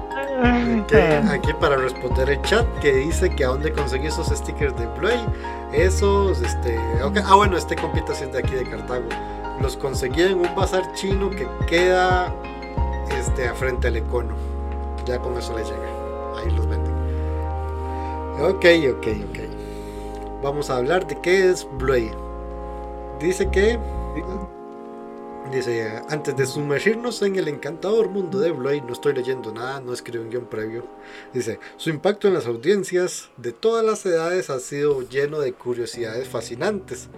[SPEAKER 4] <laughs>
[SPEAKER 2] Que aquí para responder el chat que dice que a dónde conseguí esos stickers de Play, esos, este, ah bueno, este compita es de aquí de Cartago, los conseguí en un bazar chino que queda, este, a frente al Econo, ya con eso les llega, ahí los venden. Ok, ok, ok. Vamos a hablar de qué es Blade. Dice que Dice, antes de sumergirnos en el encantador mundo de Blade, no estoy leyendo nada, no escribí un guion previo. Dice, su impacto en las audiencias de todas las edades ha sido lleno de curiosidades fascinantes.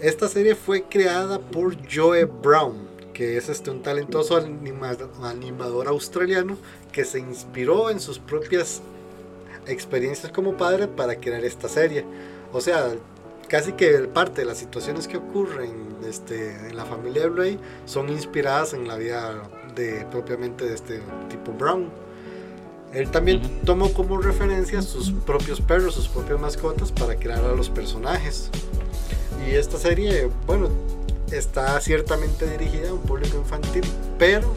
[SPEAKER 2] Esta serie fue creada por Joe Brown, que es este, un talentoso anima- animador australiano que se inspiró en sus propias experiencias como padre para crear esta serie. O sea, casi que parte de las situaciones que ocurren este, en la familia de Bray son inspiradas en la vida de propiamente de este tipo Brown. Él también tomó como referencia sus propios perros, sus propias mascotas para crear a los personajes. Y esta serie, bueno, está ciertamente dirigida a un público infantil, pero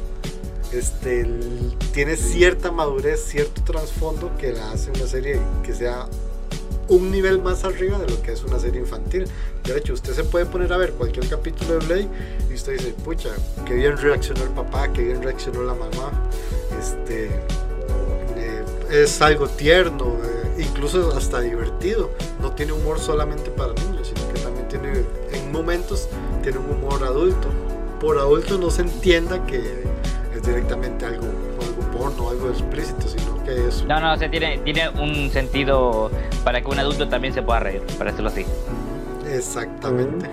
[SPEAKER 2] este, tiene cierta madurez, cierto trasfondo que la hace una serie que sea un nivel más arriba de lo que es una serie infantil. De hecho, usted se puede poner a ver cualquier capítulo de Blade y usted dice, pucha, qué bien reaccionó el papá, qué bien reaccionó la mamá. Este, eh, es algo tierno, eh, incluso hasta divertido. No tiene humor solamente para niños, sino que también tiene, en momentos, tiene un humor adulto. Por adulto no se entienda que es directamente algo, porno, algo explícito, sino que es
[SPEAKER 5] No, no, o sea, tiene, tiene un sentido para que un adulto también se pueda reír, para decirlo así.
[SPEAKER 2] Exactamente.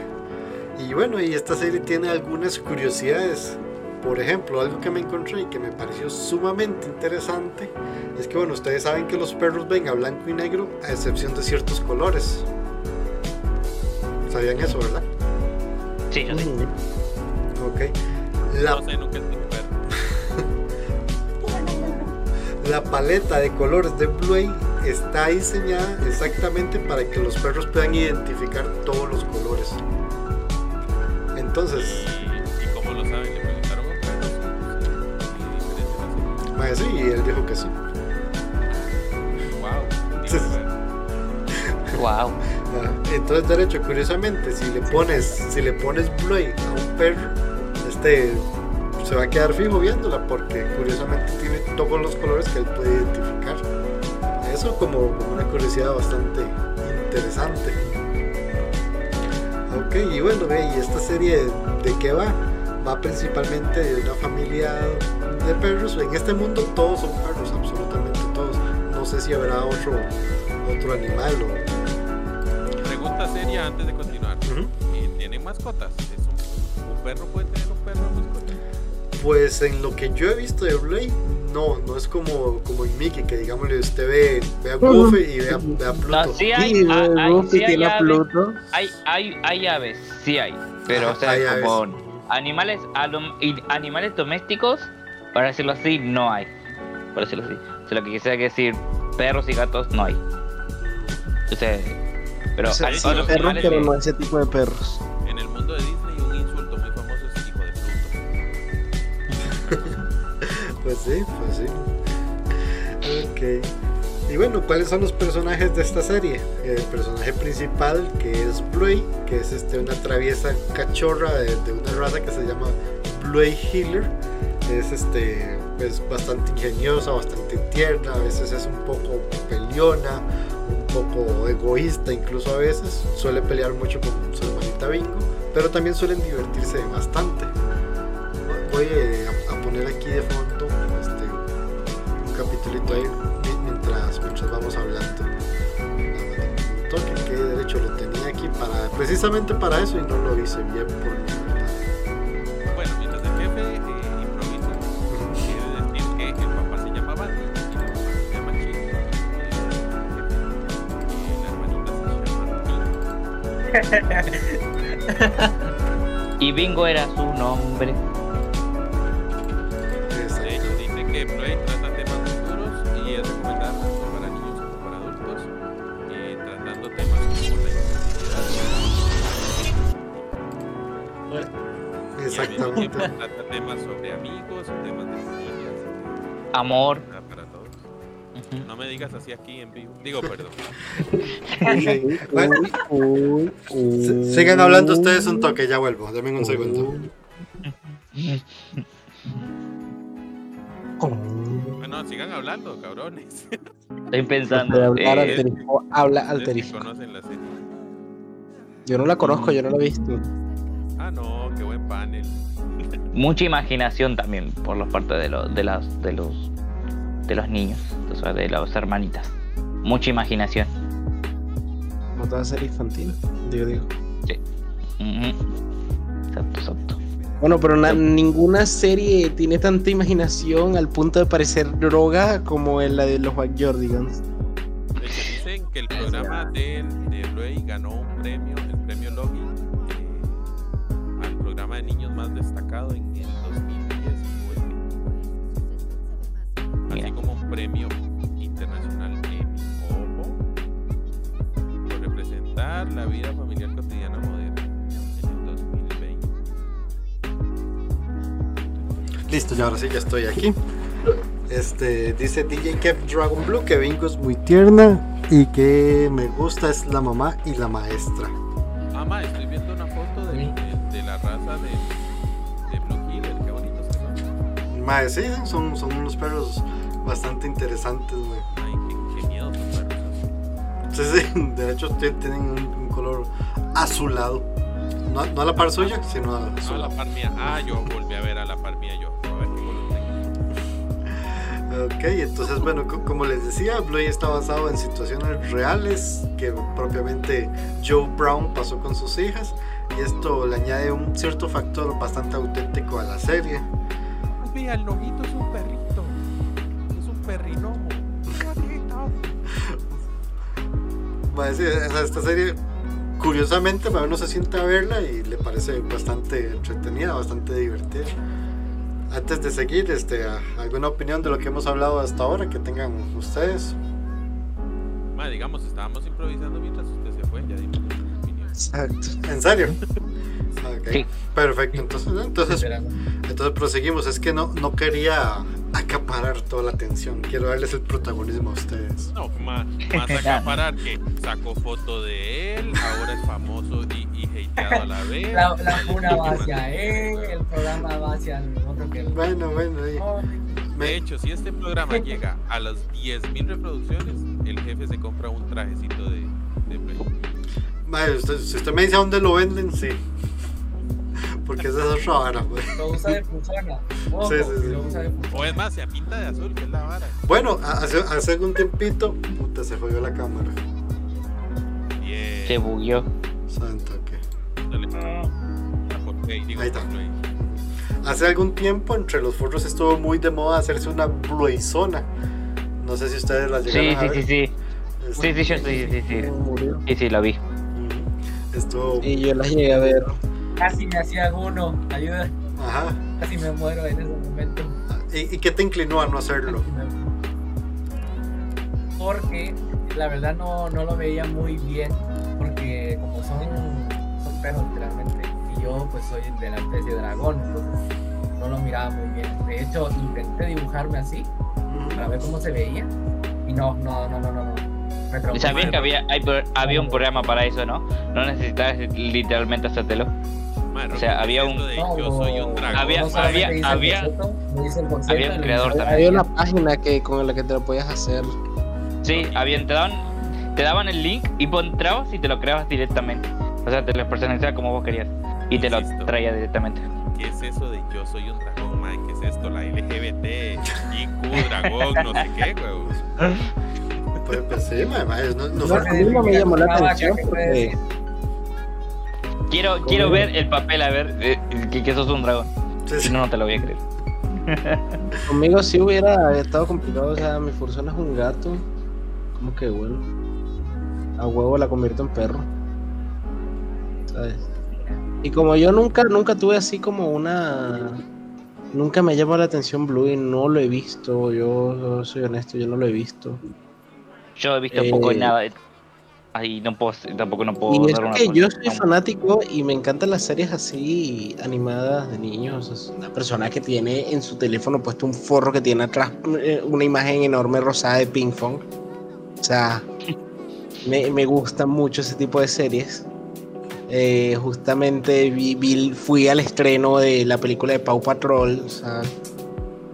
[SPEAKER 2] Y bueno, y esta serie tiene algunas curiosidades. Por ejemplo, algo que me encontré y que me pareció sumamente interesante es que, bueno, ustedes saben que los perros ven a blanco y negro a excepción de ciertos colores. ¿Sabían eso, verdad?
[SPEAKER 5] Sí, yo sí.
[SPEAKER 2] Ok. La,
[SPEAKER 4] No sé, nunca
[SPEAKER 2] la paleta de colores de Blue está diseñada exactamente para que los perros puedan identificar todos los colores. Entonces,
[SPEAKER 4] Y, y como lo saben, le preguntaron a un perro. Y diferente
[SPEAKER 2] mae, sí, y él dijo que sí.
[SPEAKER 4] Wow.
[SPEAKER 5] Wow.
[SPEAKER 2] Ah, Entonces, derecho, curiosamente, si le pones, si le pones Blue a un perro, este se va a quedar fijo viéndola porque curiosamente tiene todos los colores que él puede identificar. Eso como, como una curiosidad bastante interesante. Ok, y bueno, y esta serie de qué va? Va principalmente de una familia de perros. En este mundo todos son perros, absolutamente todos. No sé si habrá otro, otro animal o...
[SPEAKER 4] Pregunta seria antes de continuar.
[SPEAKER 2] Ujú.
[SPEAKER 4] ¿Y ¿Tienen mascotas? ¿Es un, un perro puede tener un perro mascota?
[SPEAKER 2] Pues en lo que yo he visto de Blade, no, no es como, como en Mickey, que digámosle usted ve, ve a Goofy y ve a, ve a Pluto.
[SPEAKER 5] No, sí hay,
[SPEAKER 3] Sí,
[SPEAKER 5] hay, hay- sí aves,
[SPEAKER 3] Pluto.
[SPEAKER 5] hay, hay, hay aves, sí hay, pero
[SPEAKER 2] Ajá,
[SPEAKER 5] o sea,
[SPEAKER 2] hay aves.
[SPEAKER 5] como animales, alum- y animales domésticos, para decirlo así, no hay, por decirlo así. O sea, lo que quisiera decir, perros y gatos no hay. O sea, pero
[SPEAKER 3] O sea,
[SPEAKER 5] hay
[SPEAKER 3] sí,
[SPEAKER 5] otros
[SPEAKER 3] perros,
[SPEAKER 5] animales
[SPEAKER 3] pero
[SPEAKER 5] que-
[SPEAKER 3] no ese tipo de perros.
[SPEAKER 2] Sí, pues sí. Ok. Y bueno, ¿cuáles son los personajes de esta serie? El personaje principal, que es Bluey, que es este, una traviesa cachorra de, una raza que se llama Bluey Healer. Es este, pues, bastante ingeniosa, bastante tierna, a veces es un poco peleona, un poco egoísta incluso a veces. Suele pelear mucho con su hermanita Bingo, pero también suelen divertirse bastante. Voy eh, a, poner aquí de fondo capitulito ahí mi- mientras, mientras vamos hablando. Toque que derecho lo tenía aquí para precisamente para eso y no lo hice bien por mi.
[SPEAKER 4] Bueno, mientras el jefe eh, improvisa, quiere decir que el papá se llama Bandy y la mamá se llama Chico. Y la hermanita se llama Pink.
[SPEAKER 5] Y Bingo era su nombre.
[SPEAKER 2] Exactamente.
[SPEAKER 4] tiempo trata temas sobre amigos, temas de familias,
[SPEAKER 5] Amor.
[SPEAKER 4] para- todos. No me digas así aquí en vivo. Digo, perdón.
[SPEAKER 2] Sí. Bueno,
[SPEAKER 3] Uy, uy,
[SPEAKER 2] s- sigan hablando ustedes un toque, ya vuelvo. Denme un segundo.
[SPEAKER 4] Bueno, sigan hablando, cabrones.
[SPEAKER 5] Estoy pensando.
[SPEAKER 3] De hablar
[SPEAKER 5] eh,
[SPEAKER 3] alterismo, habla alterismo.
[SPEAKER 4] conocen la serie.
[SPEAKER 3] Yo no la conozco, yo no la he visto.
[SPEAKER 4] Ah, no, qué buen panel.
[SPEAKER 5] Mucha imaginación también por la parte de, los de, las, de los de los niños, o sea, de las hermanitas. Mucha imaginación.
[SPEAKER 3] No te va a ser infantil. Digo, digo.
[SPEAKER 5] Ujú. Exacto, exacto.
[SPEAKER 3] Bueno, pero na- ninguna serie tiene tanta imaginación al punto de parecer droga como en la de los Backyardigans.
[SPEAKER 4] Dicen que el programa de, de ganó un premio, programa de niños más destacado en el 2019. Así como un premio internacional Emmy. Ojo, por representar la vida familiar cotidiana moderna en el 2020.
[SPEAKER 2] Listo, ya ahora sí ya estoy aquí. Este dice DJ Kev Dragon Blue que Bingo es muy tierna y que me gusta es la mamá y la maestra.
[SPEAKER 4] Ah, ma, estoy viendo una foto de, la raza de, de Blue Killer. Qué bonitos que son.
[SPEAKER 2] Mae, sí, son, son unos perros bastante interesantes, güey.
[SPEAKER 4] Ay, qué, qué miedo esos perros.
[SPEAKER 2] Sí, sí, <laughs> de hecho tienen un, un color azulado. No, no a la par suya, sino a
[SPEAKER 4] No, a la par mía. Ah, yo volví a ver a la par mía yo. A ver qué color tengo.
[SPEAKER 2] Ok, entonces bueno, co- como les decía, Bluey está basado en situaciones reales que propiamente Joe Brown pasó con sus hijas y esto le añade un cierto factor bastante auténtico a la serie.
[SPEAKER 4] Pues mira, el nojito es un perrito. Es un perrinomo. Nojito. <laughs>
[SPEAKER 2] Va a decir, o sea, esta serie, curiosamente, para uno se siente a verla y le parece bastante entretenida, bastante divertida. Antes de seguir, este, ¿alguna opinión de lo que hemos hablado hasta ahora que tengan ustedes?
[SPEAKER 4] Ma, digamos, estábamos improvisando mientras usted se fue. Ya dimos.
[SPEAKER 3] Exacto.
[SPEAKER 2] ¿En serio? <laughs>
[SPEAKER 5] Sí.
[SPEAKER 2] perfecto. Entonces, entonces, entonces proseguimos. Es que no, no quería acaparar toda la atención. Quiero darles el protagonismo a ustedes.
[SPEAKER 4] No, más, más <laughs> acaparar que sacó foto de él, ahora es famoso y, y hateado a la <laughs> vez.
[SPEAKER 6] La, la funa va hacia él, el programa va hacia el otro que el.
[SPEAKER 2] Bueno, bueno, ahí.
[SPEAKER 4] De
[SPEAKER 2] Me-
[SPEAKER 4] hecho, si este programa llega a las 10.000 reproducciones, el jefe se compra un trajecito de, de Play.
[SPEAKER 2] Mae, usted- si usted me dice a dónde lo venden, sí. porque esa es otra vara, pues.
[SPEAKER 6] Lo usa de persona. Ojo,
[SPEAKER 2] Sí, sí, sí.
[SPEAKER 6] Lo usa de.
[SPEAKER 4] O es más, se pinta de azul, que es la vara.
[SPEAKER 2] Bueno, hace, hace algún tiempito, puta, se jodió la cámara.
[SPEAKER 4] Bien.
[SPEAKER 5] Se bugueó.
[SPEAKER 2] Santo que.
[SPEAKER 4] Dale. Ok, digo,
[SPEAKER 2] Ahí está. Hace algún tiempo entre los furros estuvo muy de moda hacerse una bluezona. No sé si ustedes la
[SPEAKER 5] Sí,
[SPEAKER 2] llegaron a
[SPEAKER 5] sí,
[SPEAKER 2] ver.
[SPEAKER 5] sí, sí.
[SPEAKER 2] Este,
[SPEAKER 5] Sí, sí, yo sí, sí, sí.
[SPEAKER 3] Murió.
[SPEAKER 5] Sí, sí, lo vi.
[SPEAKER 2] Estuvo.
[SPEAKER 3] Y yo las llegué a ver.
[SPEAKER 6] Casi me hacía uno. Ayuda.
[SPEAKER 2] Ajá.
[SPEAKER 6] Casi me muero en ese momento.
[SPEAKER 2] ¿Y, y qué te inclinó a no hacerlo?
[SPEAKER 6] Porque la verdad no, no lo veía muy bien. Porque como son, son perros literalmente. Y yo pues soy de la especie dragón. Entonces no lo miraba muy bien. De hecho intenté dibujarme así. Para ver cómo se veía. Y no, no, no, no, no. no. Me traumé.
[SPEAKER 5] ¿Sabías que había, hay había un programa para eso, no? No necesitabas literalmente hacértelo.
[SPEAKER 4] Mano,
[SPEAKER 5] O sea, había un-
[SPEAKER 4] de yo soy un dragón.
[SPEAKER 5] Había-
[SPEAKER 6] No
[SPEAKER 5] había-
[SPEAKER 6] el boceto,
[SPEAKER 5] había un creador también.
[SPEAKER 3] Había una página que con la que te lo podías hacer.
[SPEAKER 5] Sí, habían, te daban, te daban el link y vos entrabas y te lo creabas directamente. O sea, te lo personalizaba como vos querías. Y te lo traía directamente.
[SPEAKER 4] ¿Qué es eso de yo soy un dragón, man? ¿Qué es esto? La LGBT, IQ, dragón, no sé qué, huevos. <laughs>
[SPEAKER 2] Pues, pues sí, ma, no, no
[SPEAKER 3] No,
[SPEAKER 2] fue-
[SPEAKER 3] a mí no me llamó la atención porque
[SPEAKER 5] Quiero,
[SPEAKER 3] ¿Cómo?
[SPEAKER 5] quiero ver el papel, a ver eh, que, que sos un dragón.
[SPEAKER 2] sí, sí.
[SPEAKER 5] Si no, no te lo voy a creer. <laughs>
[SPEAKER 3] conmigo sí hubiera estado complicado. O sea, mi fursona es un gato. Como que bueno. A huevo la convierto en perro. ¿Sabes? Y como yo nunca, nunca tuve así como una. Nunca me llamó la atención Blue y no lo he visto. Yo, yo soy honesto, yo no lo he visto.
[SPEAKER 5] Yo he visto
[SPEAKER 3] Eh,
[SPEAKER 5] poco y nada. Ahí no puedo, tampoco no puedo
[SPEAKER 3] Y es
[SPEAKER 5] una
[SPEAKER 3] que yo soy fanático y me encantan las series así animadas de niños. Es una persona que tiene en su teléfono puesto un forro que tiene atrás eh, una imagen enorme rosada de ping pong. O sea, <laughs> me, me gustan mucho ese tipo de series. Eh, justamente vi- vi- fui al estreno de la película de Paw Patrol. o sea,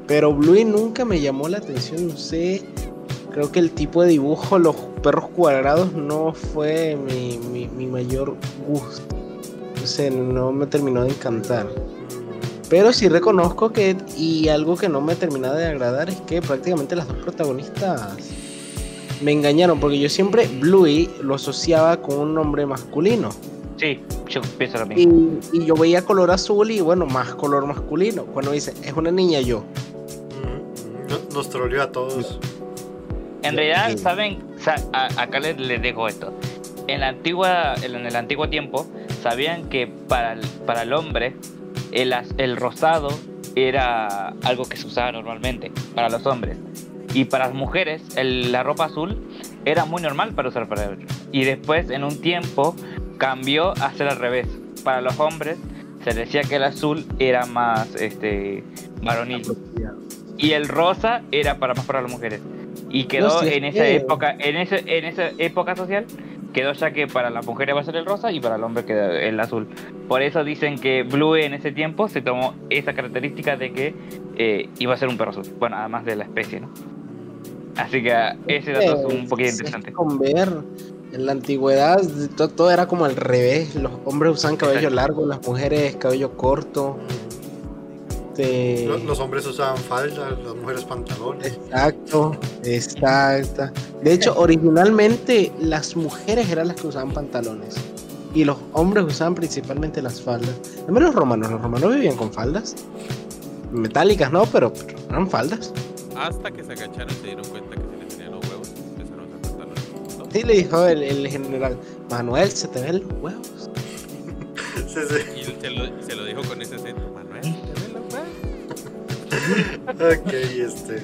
[SPEAKER 3] pero Bluey nunca me llamó la atención. No sé. Creo que el tipo de dibujo, los perros cuadrados, no fue mi, mi- mi mayor gusto. No sé, no me terminó de encantar. Pero sí reconozco que, y algo que no me termina de agradar, es que prácticamente las dos protagonistas me engañaron, porque yo siempre Bluey lo asociaba con un nombre masculino.
[SPEAKER 5] Sí, yo pienso lo mismo.
[SPEAKER 3] Y, y yo veía color azul y bueno, más color masculino. Cuando dice, es una niña yo.
[SPEAKER 2] Ujú. No- Nos troleó a todos.
[SPEAKER 5] En realidad. ¿saben? Acá les, les dejo esto. En, la antigua, en el antiguo tiempo, sabían que para el, para el hombre el, el rosado era algo que se usaba normalmente para los hombres. Y para las mujeres, el- la ropa azul era muy normal para usar para ellos. Y después, en un tiempo, cambió a ser al revés. Para los hombres, se decía que el azul era más este, varonil. Y el rosa era para más para las mujeres. Y quedó en esa
[SPEAKER 3] que-
[SPEAKER 5] época, en ese, en esa época social, quedó ya que para las mujeres va a ser el rosa y para el hombre queda el azul. Por eso dicen que Blue en ese tiempo se tomó esa característica de que eh, iba a ser un perro azul. Bueno, además de la especie, ¿no? Así que ah, ese dato es un poquito
[SPEAKER 3] Es- es
[SPEAKER 5] interesante.
[SPEAKER 3] Con ver, en la antigüedad to- todo, era como al revés. Los hombres usaban cabello
[SPEAKER 5] Exacto.
[SPEAKER 3] largo, las mujeres cabello corto. Este,
[SPEAKER 2] Los, los hombres usaban falda, las mujeres pantalones.
[SPEAKER 3] Exacto, exacto. De hecho, originalmente las mujeres eran las que usaban pantalones y los hombres usaban principalmente las faldas. También los romanos, los romanos vivían con faldas metálicas, ¿no? Pero, pero eran faldas.
[SPEAKER 4] Hasta que se agacharon y se dieron cuenta que se les tenían los huevos y empezaron a usar pantalones. ¿no?
[SPEAKER 3] Sí, le dijo el, el general, Manuel, se te ven los huevos. <laughs>
[SPEAKER 2] Sí, sí.
[SPEAKER 4] Y se lo, se lo dijo con ese acento,
[SPEAKER 2] Ok, este.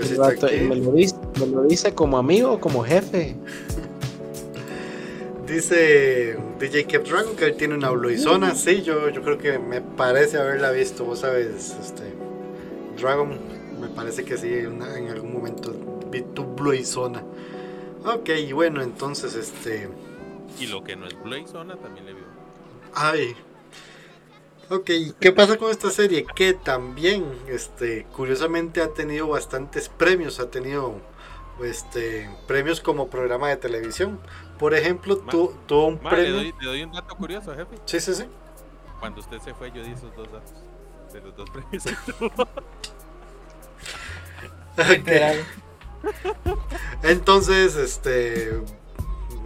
[SPEAKER 3] El vato,
[SPEAKER 2] aquí.
[SPEAKER 3] me, lo dice, me lo dice como amigo o como jefe.
[SPEAKER 2] Dice DJ Kev Dragon que él tiene una Bluizona. Sí, yo, yo creo que me parece haberla visto. Vos sabes, este. Dragon, me parece que sí, una- en algún momento vi tu Bluizona. Ok, y bueno, entonces, este.
[SPEAKER 4] Y lo que no es Blade Zona también le vio.
[SPEAKER 2] Ay. Ok, ¿qué pasa con esta serie? Que también, este, curiosamente ha tenido bastantes premios, ha tenido, este, premios como programa de televisión. Por ejemplo,
[SPEAKER 4] Ma-
[SPEAKER 2] tu- tuvo un
[SPEAKER 4] Ma, le
[SPEAKER 2] premio.
[SPEAKER 4] doy, le doy un dato curioso, jefe.
[SPEAKER 2] Sí, sí, sí.
[SPEAKER 4] cuando usted se fue, yo di esos dos datos. De los dos premios. <laughs>
[SPEAKER 6] Literal.
[SPEAKER 2] Entonces, este.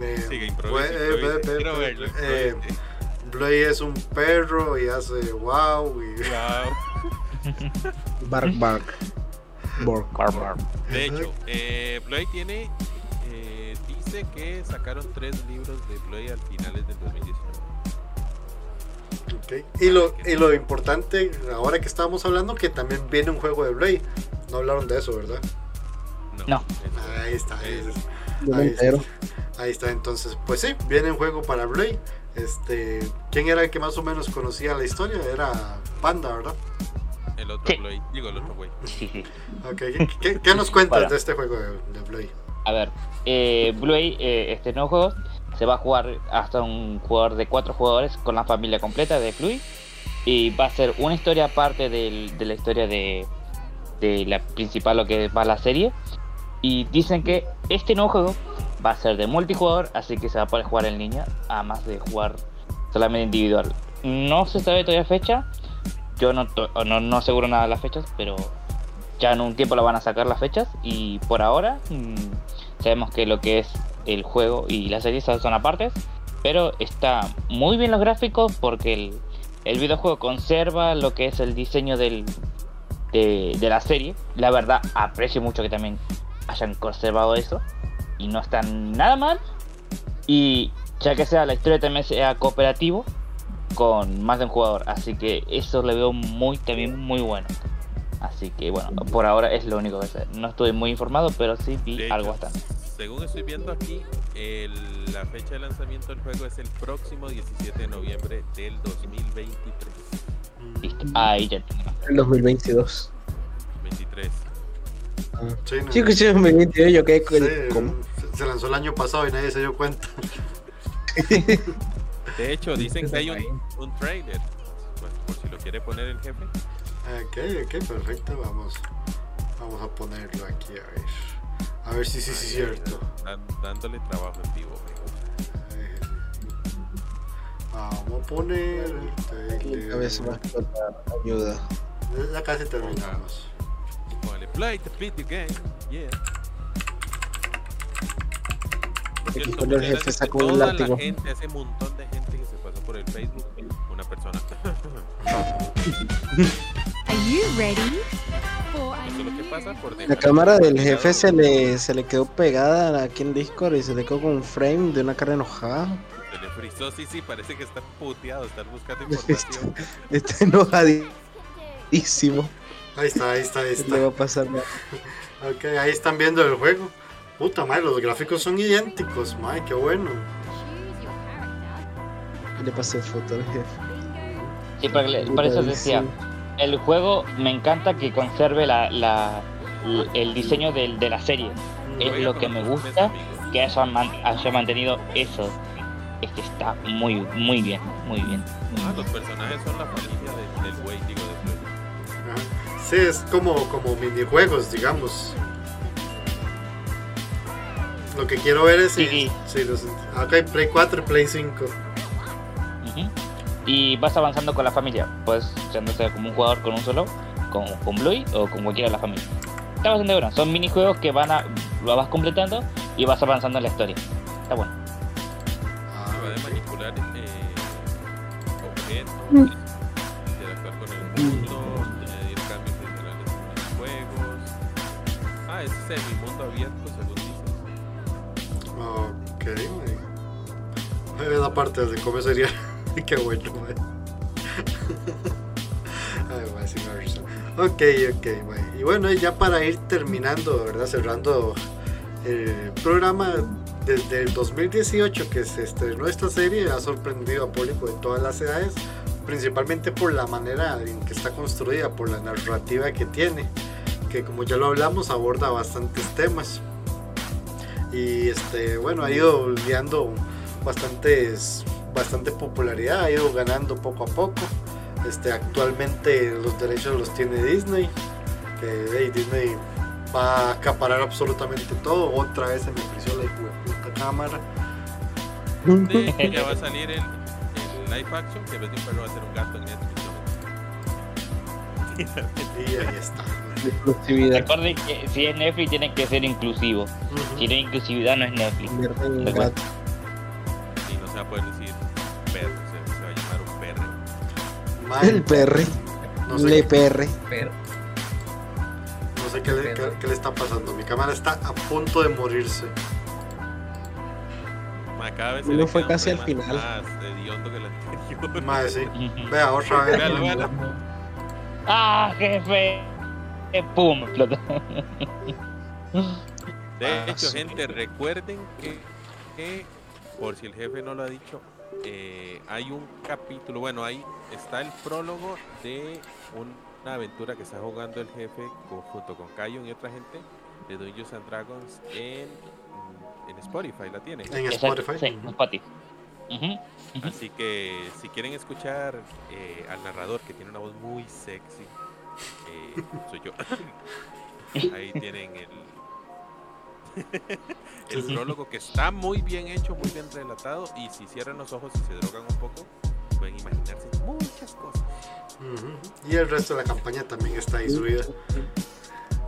[SPEAKER 2] eh,
[SPEAKER 4] Sigue, improvise,
[SPEAKER 2] eh, eh, Bloy es un perro y hace wow. Y...
[SPEAKER 4] Wow. <laughs>
[SPEAKER 3] Bark, bark. Bork.
[SPEAKER 4] De hecho, eh, tiene. eh, dice que sacaron tres libros de Bloy al finales del 2019.
[SPEAKER 2] Ok. Y, lo, y lo importante, ahora que estábamos hablando, que también viene un juego de Blade. No hablaron de eso, ¿verdad?
[SPEAKER 4] No.
[SPEAKER 2] Ahí está. Ahí,
[SPEAKER 3] me
[SPEAKER 2] Ahí
[SPEAKER 3] entero.
[SPEAKER 2] ahí está. Entonces, pues sí, viene un juego para Blade. Este, ¿Quién era el que más o menos conocía la historia? Era Panda, ¿verdad?
[SPEAKER 4] El otro
[SPEAKER 5] Sí.
[SPEAKER 4] Bloy. Digo, el otro güey.
[SPEAKER 5] Sí, sí.
[SPEAKER 2] Ok, ¿Qué, qué- qué nos cuentas
[SPEAKER 5] Bueno.
[SPEAKER 2] de este juego de, Blade?
[SPEAKER 5] A ver, eh, Blue Eye, eh, este nuevo juego se va a jugar hasta un jugador de cuatro jugadores con la familia completa de Fluid y va a ser una historia aparte del- de la historia de, de la principal lo que va la serie y dicen que este nuevo juego va a ser de multijugador así que se va a poder jugar en línea a más de jugar solamente individual. No se sabe todavía fecha yo no, no, no aseguro nada de las fechas pero ya en un tiempo la van a sacar las fechas y por ahora mm, sabemos que lo que es el juego y la serie son apartes pero está muy bien los gráficos porque el, el videojuego conserva lo que es el diseño del, de, de la serie. La verdad aprecio mucho que también hayan conservado eso y no está nada mal y ya que sea la historia también sea cooperativo con más de un jugador así que eso le veo muy también muy bueno Así que bueno, por ahora es lo único que sé. No estoy muy informado, pero sí vi
[SPEAKER 4] hecho,
[SPEAKER 5] algo bastante.
[SPEAKER 4] Según estoy viendo aquí, el- la fecha de lanzamiento del juego es el próximo 17 de noviembre del 2023.
[SPEAKER 5] Listo. Ahí ya tengo.
[SPEAKER 3] El 2022.
[SPEAKER 4] 23.
[SPEAKER 2] Sí, no-
[SPEAKER 3] Sí, que sí, 2022. Yo quedé con.
[SPEAKER 2] sí,
[SPEAKER 3] ¿Cómo?
[SPEAKER 2] Se- lanzó el año pasado y nadie se dio cuenta. <laughs>
[SPEAKER 4] De hecho, dicen que hay un, un trailer. Pues, por si lo quiere poner el jefe.
[SPEAKER 2] Ok, ok, perfecto. Vamos, vamos a ponerlo aquí a ver. A ver si sí, sí, es cierto.
[SPEAKER 4] Dan- dándole trabajo en vivo.
[SPEAKER 2] Vamos a poner
[SPEAKER 3] Cada vez más. Ayuda.
[SPEAKER 2] Ya casi terminamos.
[SPEAKER 4] Póngale play the video game. Yeah.
[SPEAKER 3] Aquí cuando el jefe sacó un látigo.
[SPEAKER 4] la gente, ese montón de gente que se pasó por el Facebook. Una persona. <laughs>
[SPEAKER 8] Are you ready for a
[SPEAKER 4] Eso es lo que
[SPEAKER 8] new
[SPEAKER 4] pasa por
[SPEAKER 3] La cámara del jefe se le, se le quedó pegada aquí en Discord y se le quedó con un frame de una cara enojada.
[SPEAKER 4] Se le frizó, sí, sí, parece que está puteado, está buscando <laughs> información.
[SPEAKER 3] Está enojadísimo.
[SPEAKER 2] Ahí está, ahí está, ahí
[SPEAKER 3] ¿Qué le va
[SPEAKER 2] está.
[SPEAKER 3] a pasar? nada.
[SPEAKER 2] Ok, ahí están viendo el juego. Puta madre, los gráficos son idénticos, madre, qué bueno.
[SPEAKER 3] le pasó foto al jefe?
[SPEAKER 5] Sí, por, eso decía, el juego me encanta que conserve la, la- el diseño de la serie. Es
[SPEAKER 4] Voy a
[SPEAKER 5] lo que me gusta, que haya, man- haya mantenido eso. Es que está muy, muy bien, muy bien. muy
[SPEAKER 4] Ah,
[SPEAKER 5] bien.
[SPEAKER 4] los personajes son la familia de- del güey, digo, de.
[SPEAKER 2] Sí, es como, como minijuegos, digamos. Lo que quiero ver es si,
[SPEAKER 5] Sí.
[SPEAKER 2] si los. Acá hay Play 4 y Play 5.
[SPEAKER 5] Ujú. Y vas avanzando con la familia, pues ya no sea como un jugador con un solo, con, con Bluey o con cualquiera de la familia. Está bastante bueno, son minijuegos que van a, lo vas completando y vas avanzando en la historia. Está bueno.
[SPEAKER 4] Se va de manipular eh, objetos, interactuar con el mundo, añadir cambios generales en los juegos. Ah, es semi-mundo abierto, según.
[SPEAKER 2] Ok, wey. Esa parte de comer sería. <laughs> Qué bueno, wey. <laughs> Ay, wey, sí. Ok, ok, wey. Y bueno, ya para ir terminando, ¿verdad? Cerrando el programa desde el 2018 que se estrenó esta serie, ha sorprendido a público de todas las edades, principalmente por la manera en que está construida, por la narrativa que tiene, que como ya lo hablamos aborda bastantes temas y este bueno ha ido guiando bastantes bastante popularidad ha ido ganando poco a poco este actualmente los derechos los tiene Disney que hey, Disney va a acaparar absolutamente todo otra vez se me frició la de puta cámara
[SPEAKER 4] Sí, ya va a salir el, el live action que en vez de un perro va a ser un gato en Netflix.
[SPEAKER 2] Y ahí está.
[SPEAKER 3] Exclusividad.
[SPEAKER 5] Recuerden que si es Netflix tiene que ser inclusivo. Si no hay inclusividad no es Netflix.
[SPEAKER 4] Y no se va a poder decir perro, se, se va a llamar un perro.
[SPEAKER 2] Mae, <laughs>
[SPEAKER 3] El perre.
[SPEAKER 2] no sé,
[SPEAKER 3] Le perre.
[SPEAKER 6] Pero
[SPEAKER 2] no sé qué, le, qué- qué le está pasando. Mi cámara está a punto de morirse.
[SPEAKER 4] Ma, cada vez
[SPEAKER 3] Uno fue casi al final.
[SPEAKER 4] Más hediondo que el anterior.
[SPEAKER 2] Mae, sí. <laughs> Vea, otra vez.
[SPEAKER 4] Véalo, véalo.
[SPEAKER 5] ¡Ah, jefe! ¡Pum!
[SPEAKER 4] De
[SPEAKER 2] Ah,
[SPEAKER 4] hecho,
[SPEAKER 2] sí.
[SPEAKER 4] gente, recuerden que, que, por si el jefe no lo ha dicho, eh, hay un capítulo, bueno, ahí está el prólogo de una aventura que está jugando el jefe con- junto con Kayon y otra gente de Dungeons and Dragons en, en Spotify, la tienen.
[SPEAKER 2] En Spotify.
[SPEAKER 5] Sí, en Spotify. Ujú.
[SPEAKER 4] Así que si quieren escuchar eh, al narrador que tiene una voz muy sexy, eh, soy yo. <laughs> Ahí tienen el, <laughs> el prólogo que está muy bien hecho, muy bien relatado y si cierran los ojos y se drogan un poco, pueden imaginarse muchas cosas.
[SPEAKER 2] Y el resto de la campaña también está ahí subida.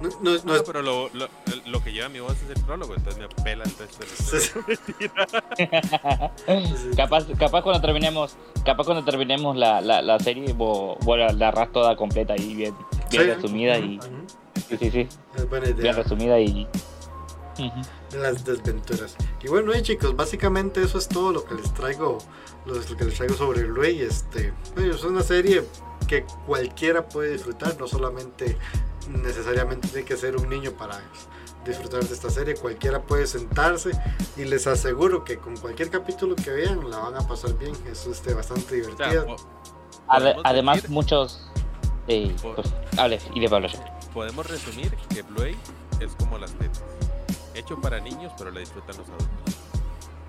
[SPEAKER 2] No, no, no
[SPEAKER 4] No,
[SPEAKER 2] es-
[SPEAKER 4] pero lo, lo, lo que lleva mi voz es el prólogo, entonces me apela el resto de <laughs> <laughs>
[SPEAKER 5] capaz, capaz cuando terminemos, capaz cuando terminemos la, la, la serie, vos la, harás toda completa y bien, bien
[SPEAKER 2] Sí.
[SPEAKER 5] resumida y sí, sí, sí,
[SPEAKER 2] Es buena
[SPEAKER 5] bien resumida y
[SPEAKER 2] las desventuras. Y bueno, y chicos, básicamente eso es todo lo que les traigo, lo, que les traigo sobre el Rey. Este, bueno, es una serie que cualquiera puede disfrutar, no solamente necesariamente tiene que ser un niño para disfrutar de esta serie, cualquiera puede sentarse y les aseguro que con cualquier capítulo que vean la van a pasar bien, es este, bastante
[SPEAKER 4] O sea,
[SPEAKER 2] divertida.
[SPEAKER 4] po-
[SPEAKER 5] Ade-
[SPEAKER 4] podemos
[SPEAKER 5] además
[SPEAKER 4] decir-
[SPEAKER 5] muchos eh, pues, hable y de Pablo
[SPEAKER 4] podemos resumir que Bluey es como las tetas. Hecho para niños, pero la disfrutan los adultos.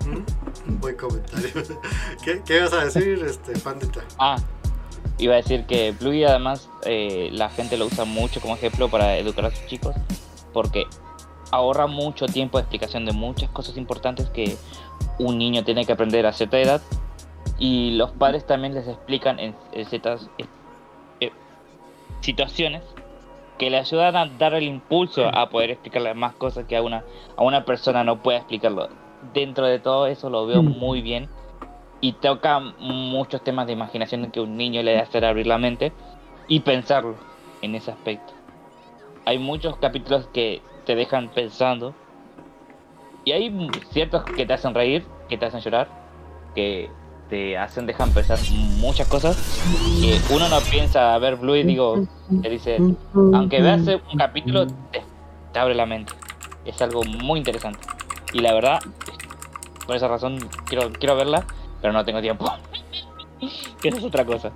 [SPEAKER 2] Mm, Un buen comentario. <laughs> ¿Qué, qué vas a decir, este, Pandita?
[SPEAKER 5] Ah, iba a decir que Bluey además eh, la gente lo usa mucho como ejemplo para educar a sus chicos porque ahorra mucho tiempo de explicación de muchas cosas importantes que un niño tiene que aprender a cierta edad y los padres también les explican en, en ciertas eh, eh, situaciones que le ayudan a dar el impulso a poder explicarle más cosas que a una, a una persona no puede explicarlo. Dentro de todo eso lo veo muy bien y toca muchos temas de imaginación que un niño le hacer abrir la mente y pensarlo en ese aspecto. Hay muchos capítulos que te dejan pensando y hay ciertos que te hacen reír, que te hacen llorar, que te hacen dejan pensar muchas cosas que uno no piensa a ver Blue y digo, te dice, aunque veas un capítulo te, te abre la mente. Es algo muy interesante. Y la verdad, por esa razón quiero, quiero verla, pero no tengo tiempo. que esa es otra cosa.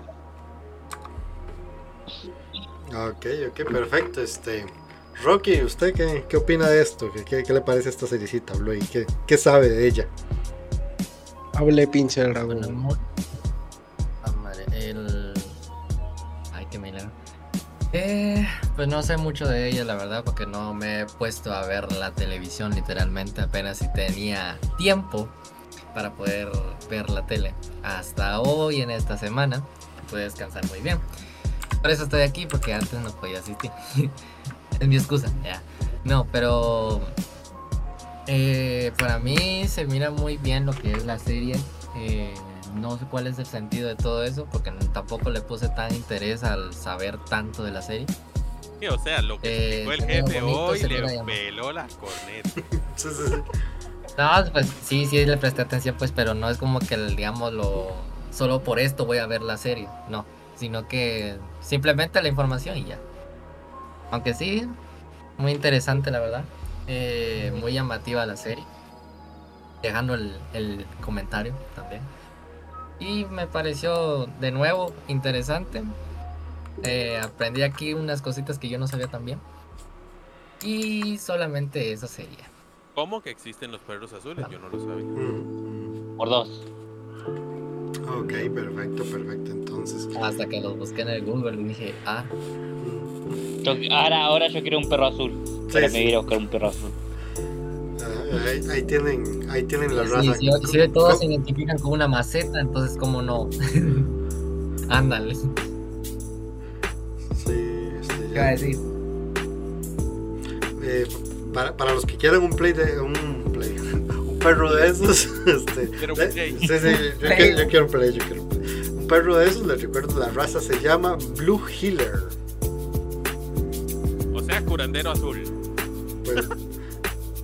[SPEAKER 2] Ok, ok, perfecto. Este, Rocky, ¿usted qué, qué opina de esto? ¿Qué, qué, qué le parece esta seriecita, Bluey? ¿Qué, ¿Qué sabe de ella?
[SPEAKER 3] Hable pinche el dragón.
[SPEAKER 6] Ah, madre, el... Ay, qué milagro. Eh, pues no sé mucho de ella, la verdad, porque no me he puesto a ver la televisión literalmente. Apenas si tenía tiempo para poder ver la tele. Hasta hoy, en esta semana, pude descansar muy bien. Por eso estoy aquí, porque antes no podía asistir. <laughs> es mi excusa, ya. No, pero eh, para mí se mira muy bien lo que es la serie. Eh, no sé cuál es el sentido de todo eso, porque tampoco le puse tan interés al saber tanto de la serie.
[SPEAKER 4] Sí, o sea, lo que
[SPEAKER 6] Eh,
[SPEAKER 4] explicó el jefe hoy
[SPEAKER 6] se
[SPEAKER 4] le peló la corneta. <laughs>
[SPEAKER 6] No, pues sí, sí le presté atención, pues, pero no es como que, digamos, lo solo por esto voy a ver la serie, no, sino que simplemente la información y ya. Aunque sí, muy interesante la verdad, eh, muy llamativa la serie, dejando el, el comentario también. Y me pareció de nuevo interesante. Eh, aprendí aquí unas cositas que yo no sabía también. Y solamente eso sería.
[SPEAKER 4] ¿Cómo que existen los perros azules? Yo no lo sabía.
[SPEAKER 2] Mm,
[SPEAKER 5] Por dos.
[SPEAKER 2] mm. Ok, perfecto, perfecto. Entonces,
[SPEAKER 6] Hasta que los busqué en el Google y dije, ah,
[SPEAKER 2] mm,
[SPEAKER 5] Yo- ahora, ahora yo quiero un perro azul.
[SPEAKER 2] Sí, sí.
[SPEAKER 5] me a ir a buscar un perro azul.
[SPEAKER 2] ah, Ahí, ahí tienen, ahí tienen la
[SPEAKER 6] Sí,
[SPEAKER 2] raza.
[SPEAKER 6] si, si todos se identifican con una maceta, entonces cómo no. <laughs> Ándale.
[SPEAKER 2] Sí, este,
[SPEAKER 6] ¿Qué
[SPEAKER 2] ya.
[SPEAKER 6] va a decir?
[SPEAKER 2] Para, para los que quieran un play de un play, <laughs> un perro de esos, <laughs> este,
[SPEAKER 4] Quiero un
[SPEAKER 2] le-
[SPEAKER 4] play.
[SPEAKER 2] sí, sí, yo, quiero, yo quiero un play, yo quiero un play. Un perro de esos, les recuerdo, la raza se llama Blue Healer.
[SPEAKER 4] O sea, curandero azul.
[SPEAKER 2] Pues,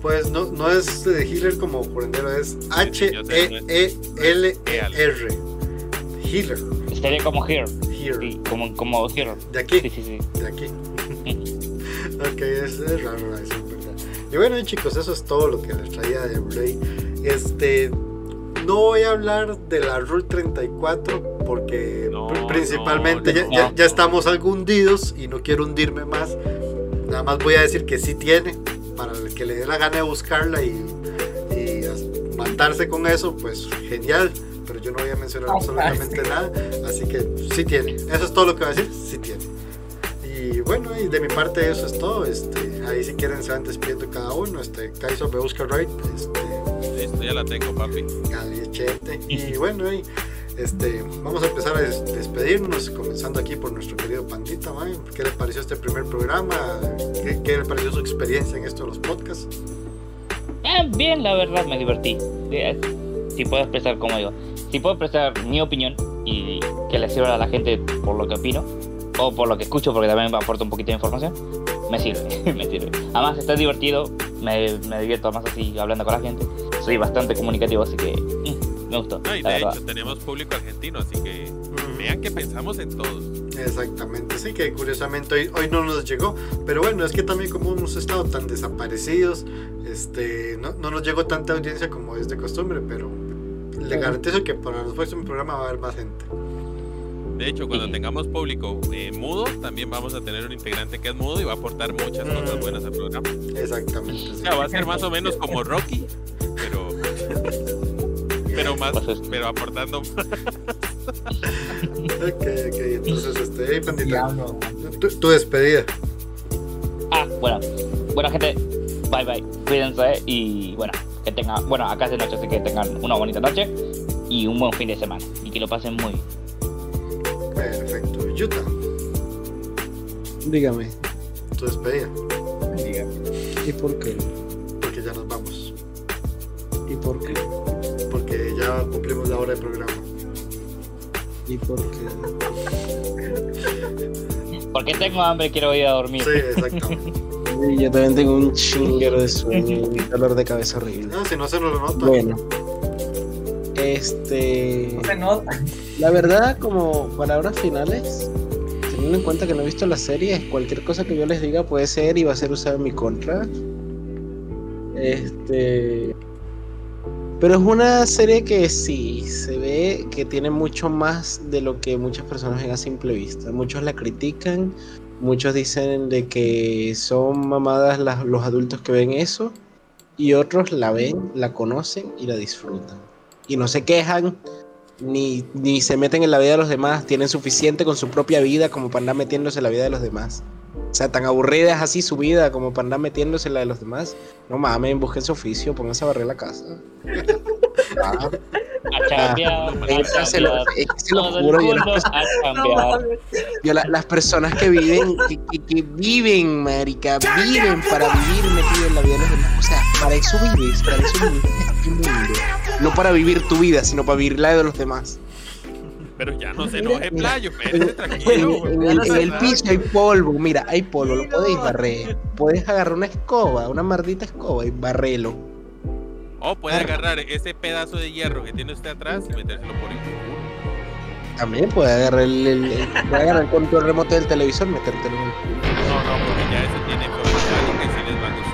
[SPEAKER 2] pues no, no es de healer como curandero, es H-E-E-L-E-R. Healer.
[SPEAKER 5] Estaría como Here.
[SPEAKER 2] Here.
[SPEAKER 5] Sí, como, como Here.
[SPEAKER 2] De aquí.
[SPEAKER 5] Sí, sí, sí.
[SPEAKER 2] de aquí. <laughs> ok, es, es raro eso. Y bueno, chicos, eso es todo lo que les traía de Blu-ray. Este, no voy a hablar de la Rule 34 porque
[SPEAKER 4] No,
[SPEAKER 2] principalmente
[SPEAKER 4] no,
[SPEAKER 2] ya,
[SPEAKER 5] no.
[SPEAKER 2] ya- ya estamos algo hundidos y no quiero hundirme más. Nada más voy a decir que sí tiene, para el que le dé la gana de buscarla y, y matarse con eso, pues genial. Pero yo no voy a mencionar absolutamente nada, así que sí tiene. Eso es todo lo que voy a decir, sí tiene. Bueno, y de mi parte eso es todo. Este, ahí si quieren se van despidiendo cada uno. Este, Kaizo me busca right. Este,
[SPEAKER 4] Listo, ya la tengo, papi.
[SPEAKER 2] Gali, chete. Y bueno, y, este, vamos a empezar a des- despedirnos, comenzando aquí por nuestro querido Pandita. mae. ¿Qué le pareció este primer programa? ¿Qué, qué le pareció su experiencia en esto de los podcasts?
[SPEAKER 5] Ah, bien, la verdad, me divertí. Si puedo expresar como digo. Si puedo expresar mi opinión y que le sirva a la gente por lo que opino, o por lo que escucho, porque también me aporta un poquito de información, me sirve, <laughs> me sirve. Además, está divertido, me, me divierto más así hablando con la gente. Soy bastante comunicativo, así que mm, me gustó.
[SPEAKER 4] No, y de
[SPEAKER 5] verdad.
[SPEAKER 4] hecho, tenemos público argentino, así que vean que pensamos en todos.
[SPEAKER 2] Exactamente, sí, que curiosamente hoy, hoy no nos llegó, pero bueno, es que también como hemos estado tan desaparecidos, este, no, no nos llegó tanta audiencia como es de costumbre, pero le garantizo que para los próximos programas va a haber más gente.
[SPEAKER 4] De hecho, cuando
[SPEAKER 5] Sí.
[SPEAKER 4] tengamos público eh, mudo, también vamos a tener un integrante que es mudo y va a aportar muchas cosas buenas al programa.
[SPEAKER 2] Exactamente.
[SPEAKER 4] O sea, va a ser más o menos como <laughs> Rocky, pero. Pero más, pero aportando más.
[SPEAKER 2] Ok, ok, entonces, este, hey, pandita, tu despedida.
[SPEAKER 5] Ah, bueno. Bueno, gente, bye bye. Cuídense y bueno, que tengan, bueno, acá es de noche, así que tengan una bonita noche y un buen fin de semana. Y que lo pasen muy bien.
[SPEAKER 2] Yuta,
[SPEAKER 3] Dígame,
[SPEAKER 2] tu despedida,
[SPEAKER 3] ¿y por qué?
[SPEAKER 2] porque ya nos vamos,
[SPEAKER 3] ¿Y por qué?
[SPEAKER 2] porque ya cumplimos la hora de programa.
[SPEAKER 3] ¿Y por qué?
[SPEAKER 5] Porque tengo hambre, quiero ir a dormir.
[SPEAKER 2] Sí, exactamente.
[SPEAKER 3] Sí, yo también tengo un chinguero de sueño y un dolor de cabeza horrible.
[SPEAKER 2] No, si no se nos lo nota.
[SPEAKER 3] Bueno, este.
[SPEAKER 6] No se nota.
[SPEAKER 3] La verdad, como palabras finales, teniendo en cuenta que no he visto la serie, cualquier cosa que yo les diga puede ser y va a ser usada en mi contra. Este. Pero es una serie que sí, se ve que tiene mucho más de lo que muchas personas ven a simple vista. Muchos la critican, muchos dicen de que son mamadas las- los adultos que ven eso, y otros la ven, la conocen y la disfrutan. Y no se quejan, ni, ni se meten en la vida de los demás, tienen suficiente con su propia vida como para andar metiéndose en la vida de los demás. O sea, tan aburrida es así su vida como para andar metiéndose en la de los demás. No mames, busquen su oficio, pónganse a barrer la casa. Ah,
[SPEAKER 5] A chambear, a
[SPEAKER 3] neta, se lo,
[SPEAKER 5] chambear.
[SPEAKER 3] es que se lo
[SPEAKER 5] Todo el
[SPEAKER 3] juro, yo
[SPEAKER 5] mundo
[SPEAKER 3] las,
[SPEAKER 5] a chambear.
[SPEAKER 3] yo la- las personas que viven, que, que- que viven, marica, viven para vivir metido en la vida de los demás. O sea, para eso vives, para eso vives en este mundo. No para vivir tu vida, sino para vivir la de los demás.
[SPEAKER 4] Pero ya no se enoje, playo, espérese
[SPEAKER 3] En,
[SPEAKER 4] tranquilo.
[SPEAKER 3] en el, en el piso hay polvo, mira, hay polvo, lo podéis barrer. Puedes agarrar una escoba, una maldita escoba y barrelo.
[SPEAKER 4] O puede agarrar ese pedazo de hierro que tiene usted atrás y metérselo por el culo.
[SPEAKER 3] También puede agarrar el, el- el- puede agarrar el control remoto del televisor y metértelo en el culo.
[SPEAKER 4] No, no, porque ya eso tiene algo que sí les va a gustar.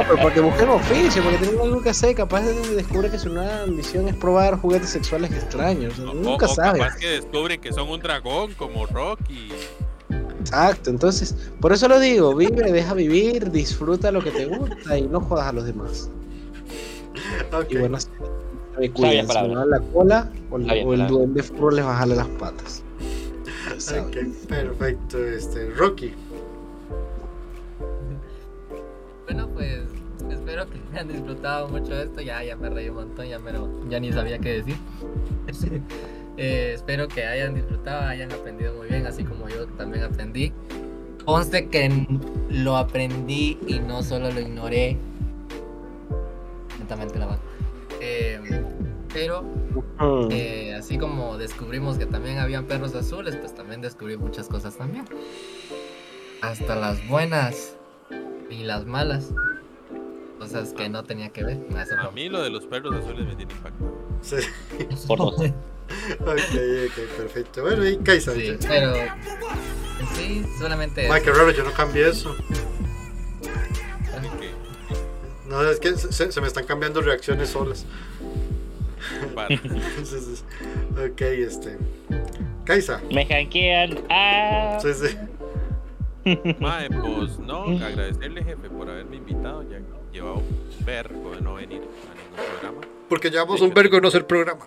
[SPEAKER 3] No, pero porque busquen oficio, porque tienen algo que hacer, capaz de descubre que su nueva ambición es probar juguetes sexuales extraños. o
[SPEAKER 4] O,
[SPEAKER 3] nunca
[SPEAKER 4] o
[SPEAKER 3] sabes.
[SPEAKER 4] capaz que descubren que son un dragón como Rocky.
[SPEAKER 3] Exacto, entonces, por eso lo digo, vive, deja vivir, disfruta lo que te gusta y no jodas a los demás. <laughs>
[SPEAKER 2] Ok.
[SPEAKER 3] Y bueno, se me cuidan, si me la cola o
[SPEAKER 5] bien
[SPEAKER 3] o el duende furro les va a jalar las patas. Ya saben.
[SPEAKER 2] Ok, perfecto. Este, Rocky.
[SPEAKER 6] Han disfrutado mucho esto. Ya, ya me reí un montón, ya, me lo- ya ni sabía qué decir. <laughs> Eh, espero que hayan disfrutado, hayan aprendido muy bien, así como yo también aprendí. Conste que lo aprendí y no solo lo ignoré. Lentamente la mano. Eh, pero
[SPEAKER 3] Mm.
[SPEAKER 6] eh, así como descubrimos que también habían perros azules, pues también descubrí muchas cosas también. Hasta las buenas y las malas. Cosas que no tenía que ver.
[SPEAKER 4] A mí lo de los perros azules me tiene impactado.
[SPEAKER 2] Sí. <laughs>
[SPEAKER 5] Por dos.
[SPEAKER 2] Ok, ok, perfecto. Bueno, y Kaisa.
[SPEAKER 6] Sí,
[SPEAKER 2] dice,
[SPEAKER 6] pero sí, solamente
[SPEAKER 2] "Ma,
[SPEAKER 6] eso.
[SPEAKER 2] qué raro, yo no cambié eso. No, es que se, se me están cambiando reacciones solas. <laughs> Entonces, ok, este. Kaisa.
[SPEAKER 5] Me hackean. Ah.
[SPEAKER 2] Sí, sí.
[SPEAKER 4] Mae, pues no, <laughs> agradecerle jefe por haberme invitado, ya llevaba un vergo de no venir a ningún programa.
[SPEAKER 2] Porque llevamos un vergo de no hacer programa.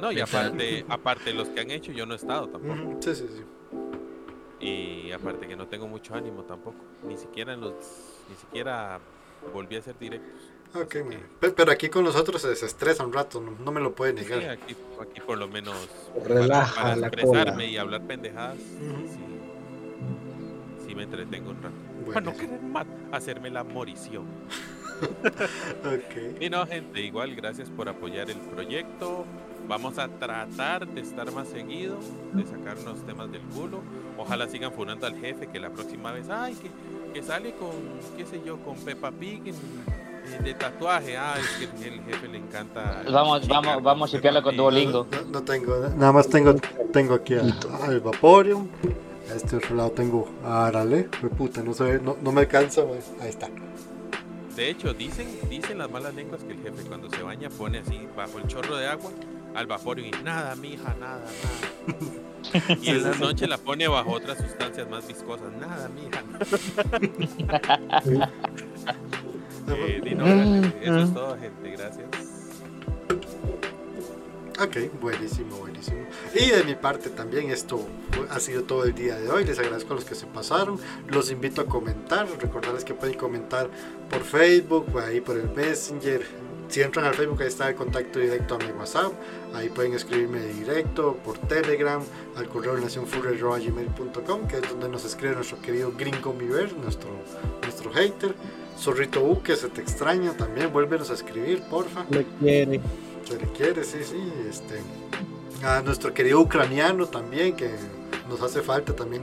[SPEAKER 4] No, y aparte, aparte los que han hecho, yo no he estado tampoco.
[SPEAKER 2] Sí, sí, sí.
[SPEAKER 4] Y aparte que no tengo mucho ánimo tampoco. Ni siquiera en los, ni siquiera volví a hacer directos.
[SPEAKER 2] Ok,
[SPEAKER 4] Así
[SPEAKER 2] man.
[SPEAKER 4] que,
[SPEAKER 2] Pe- Pero aquí con nosotros se desestresa un rato, no, no me lo puede
[SPEAKER 4] sí,
[SPEAKER 2] negar.
[SPEAKER 4] aquí, aquí por lo menos
[SPEAKER 3] Relaja
[SPEAKER 4] para, para
[SPEAKER 3] la
[SPEAKER 4] expresarme
[SPEAKER 3] cola.
[SPEAKER 4] y hablar pendejadas, sí, me entretengo un rato.
[SPEAKER 2] Bueno,
[SPEAKER 4] Para no querer ma- hacerme la morición. <laughs>
[SPEAKER 2] ok.
[SPEAKER 4] Y no, gente, igual gracias por apoyar el proyecto. Vamos a tratar de estar más seguido, de sacarnos temas del culo. Ojalá sigan funando al jefe, que la próxima vez, ay, que, que sale con, qué sé yo, con Peppa Pig en- en- de tatuaje. Ah, es que el, jefe le encanta.
[SPEAKER 5] Vamos,
[SPEAKER 4] chica
[SPEAKER 5] vamos, vamos a shipearlo con. Duolingo.
[SPEAKER 2] No, no tengo, nada más tengo, tengo aquí al, al Vaporeon. A este otro lado tengo a Arale. Fue puta, no, se no, no me alcanza. man. Ahí está.
[SPEAKER 4] De hecho, dicen, dicen las malas lenguas que el jefe cuando se baña pone así bajo el chorro de agua al vapor y nada, mija, nada, nada. <laughs> Y en la noche la pone bajo otras sustancias más viscosas. Nada, mija. <laughs> Eh. Eso es todo, gente. Gracias.
[SPEAKER 2] Ok, buenísimo, buenísimo. Y de mi parte también esto ha sido todo el día de hoy. Les agradezco a los que se pasaron. Los invito a comentar. Recordarles que pueden comentar por Facebook, o ahí por el Messenger. Si entran al Facebook, ahí está el contacto directo a mi WhatsApp. Ahí pueden escribirme directo por Telegram al correo nacionfurry.gmail.com que es donde nos escribe nuestro querido Gringo Miver, nuestro, nuestro hater. Zorrito U, que se te extraña también. Vuélvenos a escribir, porfa.
[SPEAKER 3] Me quiere.
[SPEAKER 2] Se le quiere, sí, sí. Este, a nuestro querido ucraniano también, que nos hace falta también